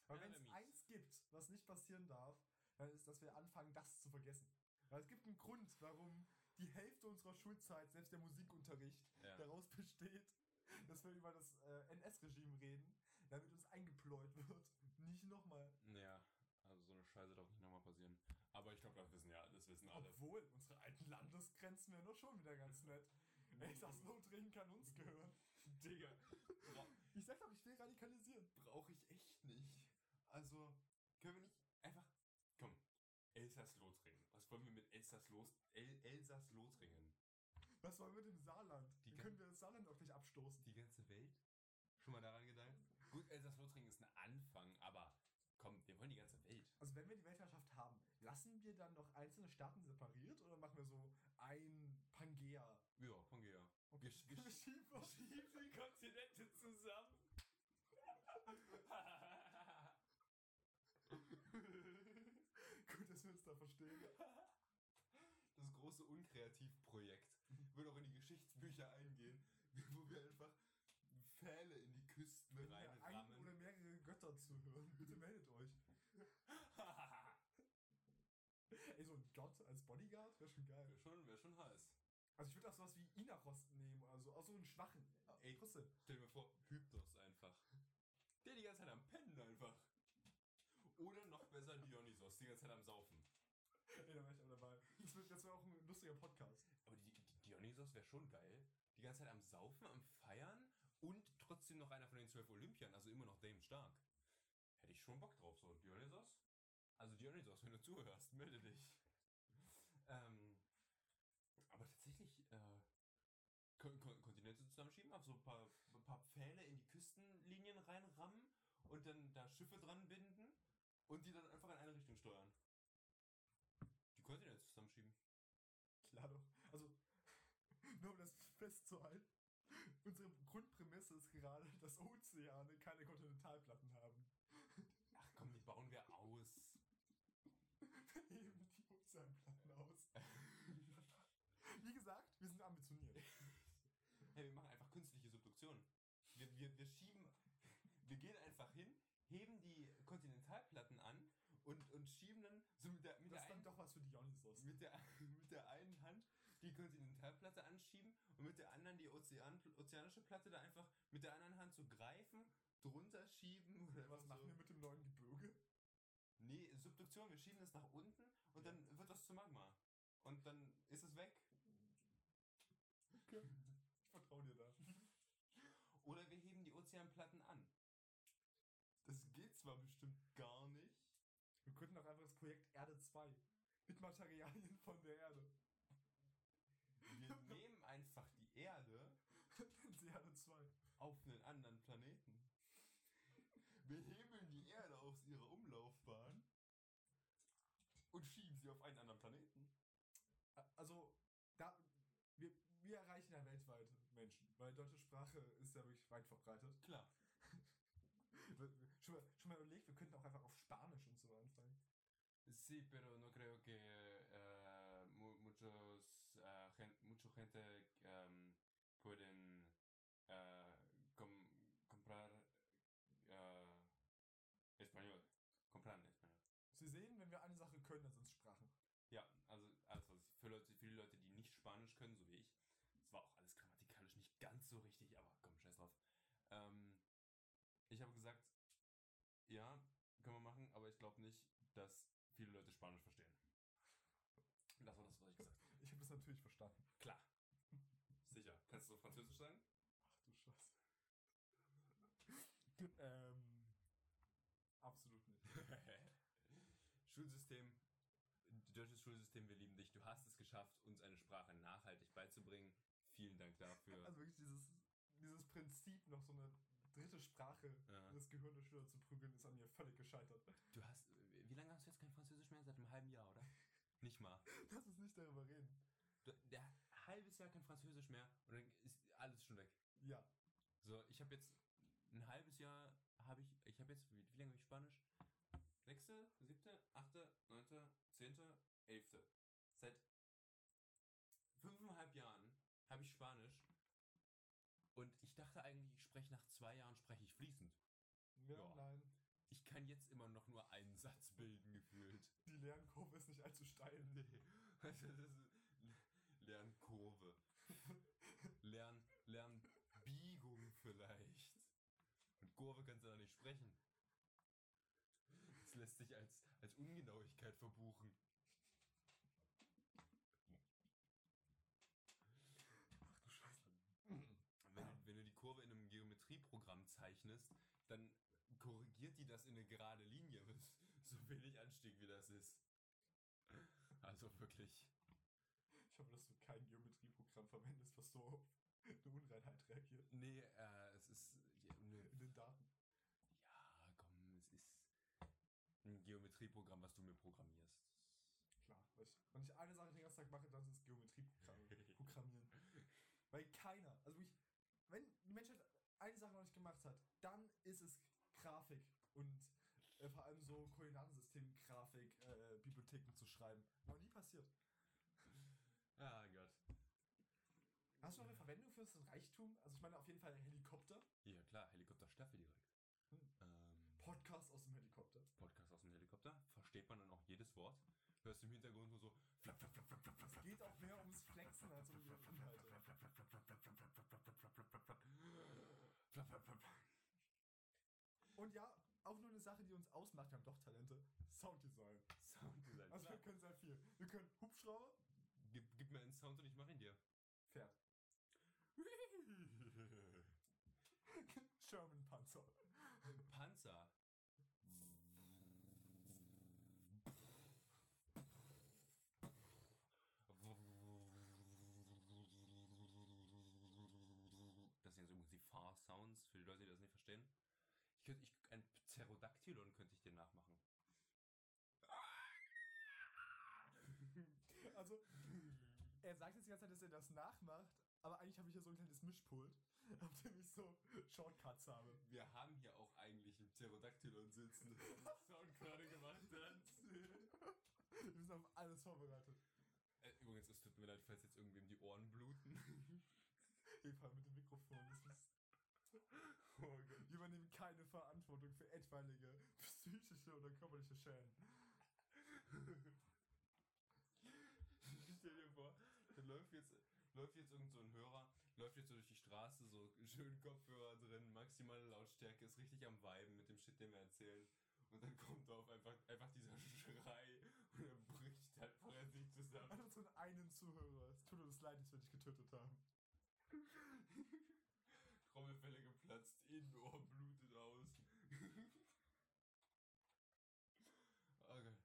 Aber Ja, wenn es eins gibt, was nicht passieren darf, dann ist, dass wir anfangen, das zu vergessen. Weil es gibt einen Grund, warum die Hälfte unserer Schulzeit, selbst der Musikunterricht, Ja. daraus besteht, dass wir über das äh, NS-Regime reden, damit uns eingepläut wird. Nicht nochmal. ja, also so eine Scheiße darf nicht nochmal passieren. Aber ich glaube, das wissen ja, das wissen alle. Obwohl, unsere alten Landesgrenzen wären doch schon wieder ganz nett. Elsass-Lothringen kann uns gehören. Digga, bra Ich sag doch, ich will radikalisieren. brauche ich echt nicht. Also, können wir nicht einfach. Komm, Elsass-Lothringen. Was wollen wir mit Elsass-Lothringen? Was wollen wir mit dem Saarland? Die können wir das Saarland auch nicht abstoßen? Die ganze Welt? Schon mal daran gedacht? Gut, Elsass-Lothringen ist ein Anfang, aber komm, wir wollen die ganze Welt. Also wenn wir die Weltherrschaft haben, lassen wir dann noch einzelne Staaten separiert oder machen wir so ein Pangea? Ja, Pangea. Okay. Gesch- gesch- Schiefer. Schieb die Kontinente zusammen. Gut, dass wir uns da verstehen. Das große Unkreativprojekt wird auch in die Geschichtsbücher eingehen, wo wir einfach Pfähle in die Küsten wir ein oder reinrammen. mehrere Götter zuhören, bitte meldet euch. Ey, so ein Gott als Bodyguard wäre schon geil. Wäre schon, wär schon heiß. Also ich würde auch sowas wie Inaros nehmen, also auch so einen schwachen. Ey. trotzdem. Stell dir mal vor, Hypnos einfach. Der die ganze Zeit am Pennen einfach. Oder noch besser Dionysos, die ganze Zeit am Saufen. Ey, da wäre ich auch dabei. Das wäre wär auch ein lustiger Podcast. Aber die, die Dionysos wäre schon geil. Die ganze Zeit am Saufen, am Feiern und trotzdem noch einer von den zwölf Olympiern, also immer noch Dame Stark. Hätte ich schon Bock drauf, so. Dionysos? Also Dionysos, wenn du zuhörst, melde dich. Ähm, aber tatsächlich, äh, Kon Kon Kontinente zusammenschieben, auf so ein paar, ein paar Pfähle in die Küstenlinien reinrammen und dann da Schiffe dran binden und die dann einfach in eine Richtung steuern. Die Kontinente zusammenschieben. Klar doch. Also, nur um das festzuhalten. Unsere Grundprämisse ist gerade, dass Ozeane keine Kontinentalplatten haben. Ach komm, die bauen wir aus. Wir heben die Ozeanplatten aus. Wie gesagt, wir sind ambitioniert. Hey, wir machen einfach künstliche Subduktion. Wir, wir, wir schieben, wir gehen einfach hin, heben die Kontinentalplatten an und, und schieben dann so mit der, mit Das der, einen, doch was für Dionysos. mit, der, mit der einen Hand die Kontinentalplatte anschieben und mit der anderen die Ozean, ozeanische Platte da einfach mit der anderen Hand so greifen, drunter schieben oder Was machen so. wir mit dem neuen Gebirge? Nee, Subduktion, wir schieben das nach unten und dann wird das zu Magma. Und dann ist es weg. Okay. Ich vertraue dir da. Oder wir heben die Ozeanplatten an. Bestimmt gar nicht. Wir könnten auch einfach das Projekt Erde 2 mit Materialien von der Erde. Wir nehmen einfach die Erde sie Erde 2. auf einen anderen Planeten. Wir hebeln die Erde aus ihrer Umlaufbahn und schieben sie auf einen anderen Planeten. Also, da, wir, wir erreichen ja weltweit Menschen, weil deutsche Sprache ist ja wirklich weit verbreitet. Klar. Schon mal, schon mal überlegt, wir könnten auch einfach auf Spanisch und so anfangen. Sí, pero no creo que mu- muchos, eh, gen- mucha gente em, pueden eh, com- comprar español. Comprar español. Sie sehen, wenn wir eine Sache können, dann sind es Sprachen. Ja, also, also für, Leute, für die Leute, die nicht Spanisch können, so wie ich, es war auch alles grammatikalisch nicht ganz so richtig, aber komm, scheiß drauf. Ähm, ich habe gesagt, ja, können wir machen, aber ich glaube nicht, dass viele Leute Spanisch verstehen. Das war das, was ich gesagt habe. Ich habe das natürlich verstanden. Klar. Sicher. Kannst du Französisch sagen? Ach du Scheiße. ähm, absolut nicht. Schulsystem, deutsches Schulsystem, wir lieben dich. Du hast es geschafft, uns eine Sprache nachhaltig beizubringen. Vielen Dank dafür. Also wirklich dieses, dieses Prinzip, noch so eine dritte Sprache Ja. in das Gehirn der Schüler zu prügeln, ist an mir völlig gescheitert. Du hast, lange hast du jetzt kein Französisch mehr? Seit einem halben Jahr, oder? Nicht mal. Lass uns nicht darüber reden. Du, der halbes Jahr kein Französisch mehr und dann ist alles schon weg. Ja. So, ich habe jetzt ein halbes Jahr, habe ich, ich habe jetzt, wie, wie lange habe ich Spanisch? Sechste, siebte, achte, neunte, zehnte, elfte. Seit fünfeinhalb Jahren habe ich Spanisch und ich dachte eigentlich, ich spreche nach zwei Jahren, spreche ich fließend. Ja, Ja. nein. Ich kann jetzt immer noch nur einen Satz bilden, gefühlt. Die Lernkurve ist nicht allzu steil. Nee. Also das ist Lernkurve. Lern, Lernbiegung vielleicht. Und Kurve kannst du da nicht sprechen. Das lässt sich als, als Ungenauigkeit verbuchen. Ach du Scheiße. Wenn, wenn du die Kurve in einem Geometrieprogramm zeichnest, dann korrigiert die das in eine gerade Linie. So wenig Anstieg wie das ist. Also wirklich. Ich hoffe, dass du kein Geometrieprogramm verwendest, was so auf eine Unreinheit reagiert. Nee, äh, es ist. Ja, ne, In den Daten. Ja, komm, es ist ein Geometrieprogramm, was du mir programmierst. Klar. Weißt, du, wenn ich eine Sache den ganzen Tag mache, dann sind es Geometrieprogramme. Programmieren. Weil keiner, also ich, wenn die Menschheit eine Sache noch nicht gemacht hat, dann ist es Grafik und äh, vor allem so Koordinatensystem, Grafik, äh, Bibliotheken zu schreiben. Noch nie passiert. Ah Gott. Hast du noch eine Verwendung für das Reichtum? Also ich meine auf jeden Fall Helikopter. Ja klar, Helikopterstaffel direkt. Hm. Ähm, Podcast aus dem Helikopter. Podcast aus dem Helikopter. Versteht man dann auch jedes Wort? Hörst du im Hintergrund nur so flap, flap, flap, flap, flap, flap, Es geht auch mehr ums Flexen als um die Inhalte. Und ja, auch nur eine Sache, die uns ausmacht, wir haben doch Talente. Sounddesign. Sounddesign. Also wir können sehr viel. Wir können Hubschrauber, Gib, gib mir einen Sound und ich mach ihn dir. Pferd. Sherman Panzer. Panzer. Das sind jetzt übrigens die Fahr-Sounds für die Leute, die das nicht verstehen. Ich könnte, ich, ein Pterodactylon könnte ich dir nachmachen. Also, er sagt jetzt die ganze Zeit, dass er das nachmacht, aber eigentlich habe ich hier so ein kleines Mischpult, auf dem ich so Shortcuts habe. Wir haben hier auch eigentlich ein Pterodactylon sitzen, das den Sound gerade gemacht hat. Wir sind auf alles vorbereitet. Äh, übrigens, es tut mir leid, falls jetzt irgendwem die Ohren bluten. Eva mit dem Mikrofon. Das ist, Oh wir übernehmen keine Verantwortung für etwaige psychische oder körperliche Schäden. Stell dir vor, da läuft jetzt, läuft jetzt irgend so ein Hörer, läuft jetzt so durch die Straße, so schön Kopfhörer drin, maximale Lautstärke, ist richtig am Viben mit dem Shit, den wir erzählen. Und dann kommt auf einfach, einfach dieser Schrei und er bricht halt vor der sich zusammen. An unseren einen Zuhörer. Es tut uns leid, dass wir dich getötet haben. Trommelfälle geplatzt, Innenohr blutet aus. okay.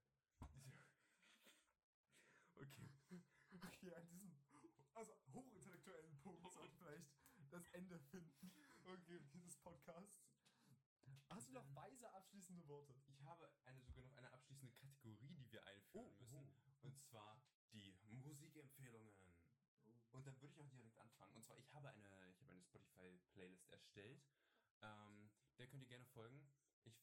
Okay. Okay, an diesem also hochintellektuellen Punkt sollten vielleicht das Ende finden. Okay, dieses Podcasts. Hast du noch weise abschließende Worte? Ich habe eine, sogar noch eine abschließende Kategorie, die wir einführen Oh, müssen. Und zwar die Musikempfehlungen. Und dann würde ich auch direkt anfangen. Und zwar, ich habe eine, ich habe eine Spotify-Playlist erstellt. Ähm, der könnt ihr gerne folgen. Ich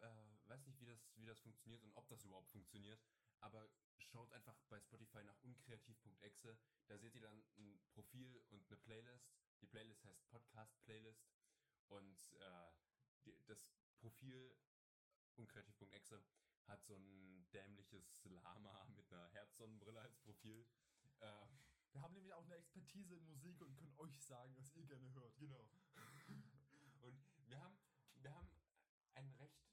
äh, weiß nicht, wie das, wie das funktioniert und ob das überhaupt funktioniert. Aber schaut einfach bei Spotify nach unkreativ.exe. Da seht ihr dann ein Profil und eine Playlist. Die Playlist heißt Podcast-Playlist. Und äh, die, das Profil unkreativ.exe hat so ein dämliches Lama mit einer Herzsonnenbrille als Profil. Äh, Wir haben nämlich auch eine Expertise in Musik und können euch sagen, was ihr gerne hört. Genau. Und wir haben, wir haben einen recht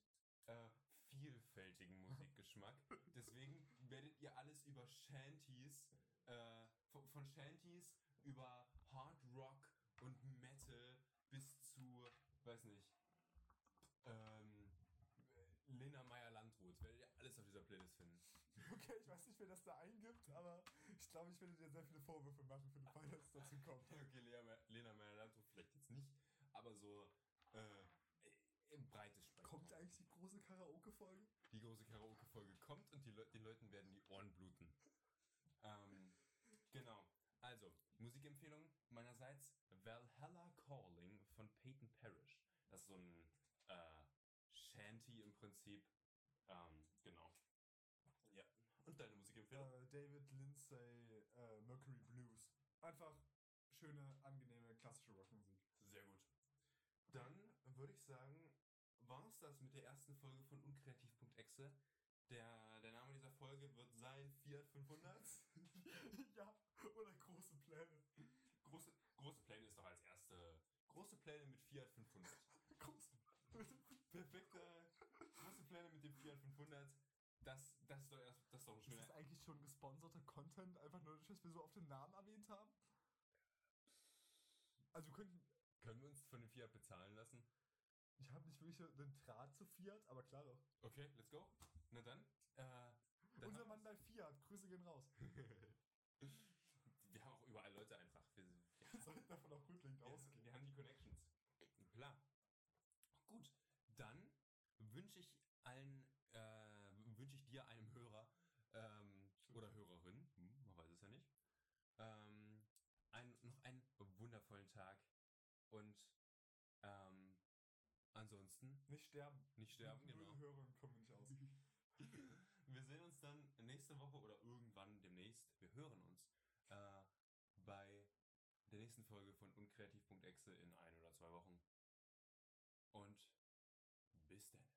äh, vielfältigen Musikgeschmack. Deswegen werdet ihr alles über Shanties, äh, von, von Shanties über Hard Rock und Metal bis zu, weiß nicht, ähm, Lena Meyer-Landrut, werdet ihr alles auf dieser Playlist finden. Okay, ich weiß nicht, wer das da eingibt, aber ich glaube, ich werde dir sehr viele Vorwürfe machen für den Fall, dass es dazu kommt. Okay, Me- Lena Meyer-Landrut vielleicht jetzt nicht, aber so äh, im breites Spektrum. Kommt eigentlich die große Karaoke-Folge? die große Karaoke-Folge kommt und die Le den Leuten werden die Ohren bluten. Ähm, genau. Also, Musikempfehlung meinerseits Valhalla Calling von Peyton Parrish. Das ist so ein äh, Shanty im Prinzip. Ähm, genau. Ja. Und deine Musikempfehlung? Äh, David Lindsay, äh, Mercury Blues. Einfach schöne, angenehme, klassische Rockmusik. Sehr gut. Dann würde ich sagen, war es das mit der ersten Folge von unkreativ.exe. Der, der Name dieser Folge wird sein Fiat 500. ja, oder große Pläne. Große, große Pläne ist doch als erste. Große Pläne mit Fiat 500. Große Perfekte große Pläne mit dem Fiat 500. Das, das ist doch erst, das ist doch ein Ist schöner. das eigentlich schon gesponserter Content? Einfach nur, dass wir so auf den Namen erwähnt haben? Also könnten... Können wir uns von dem Fiat bezahlen lassen? Ich habe nicht wirklich einen Draht zu Fiat, aber klar doch. Okay, let's go. Na dann. Äh, dann Unser Mann bei Fiat, Grüße gehen raus. wir haben auch überall Leute einfach. Wir, Wir sollten davon auch rückblickend wir, ausgehen. wir haben die Connections. Klar. Gut, dann wünsche ich allen, äh, wünsche ich dir, einem Hörer ähm, oder Hörerin, hm, man weiß es ja nicht, ähm, ein, noch einen wundervollen Tag und ähm, ansonsten Nicht sterben. nicht sterben, genau. Hörer kommen wir nicht aus. Wir sehen uns dann nächste Woche oder irgendwann demnächst. Wir hören uns äh, bei der nächsten Folge von unkreativ.exe in ein oder zwei Wochen und bis dann.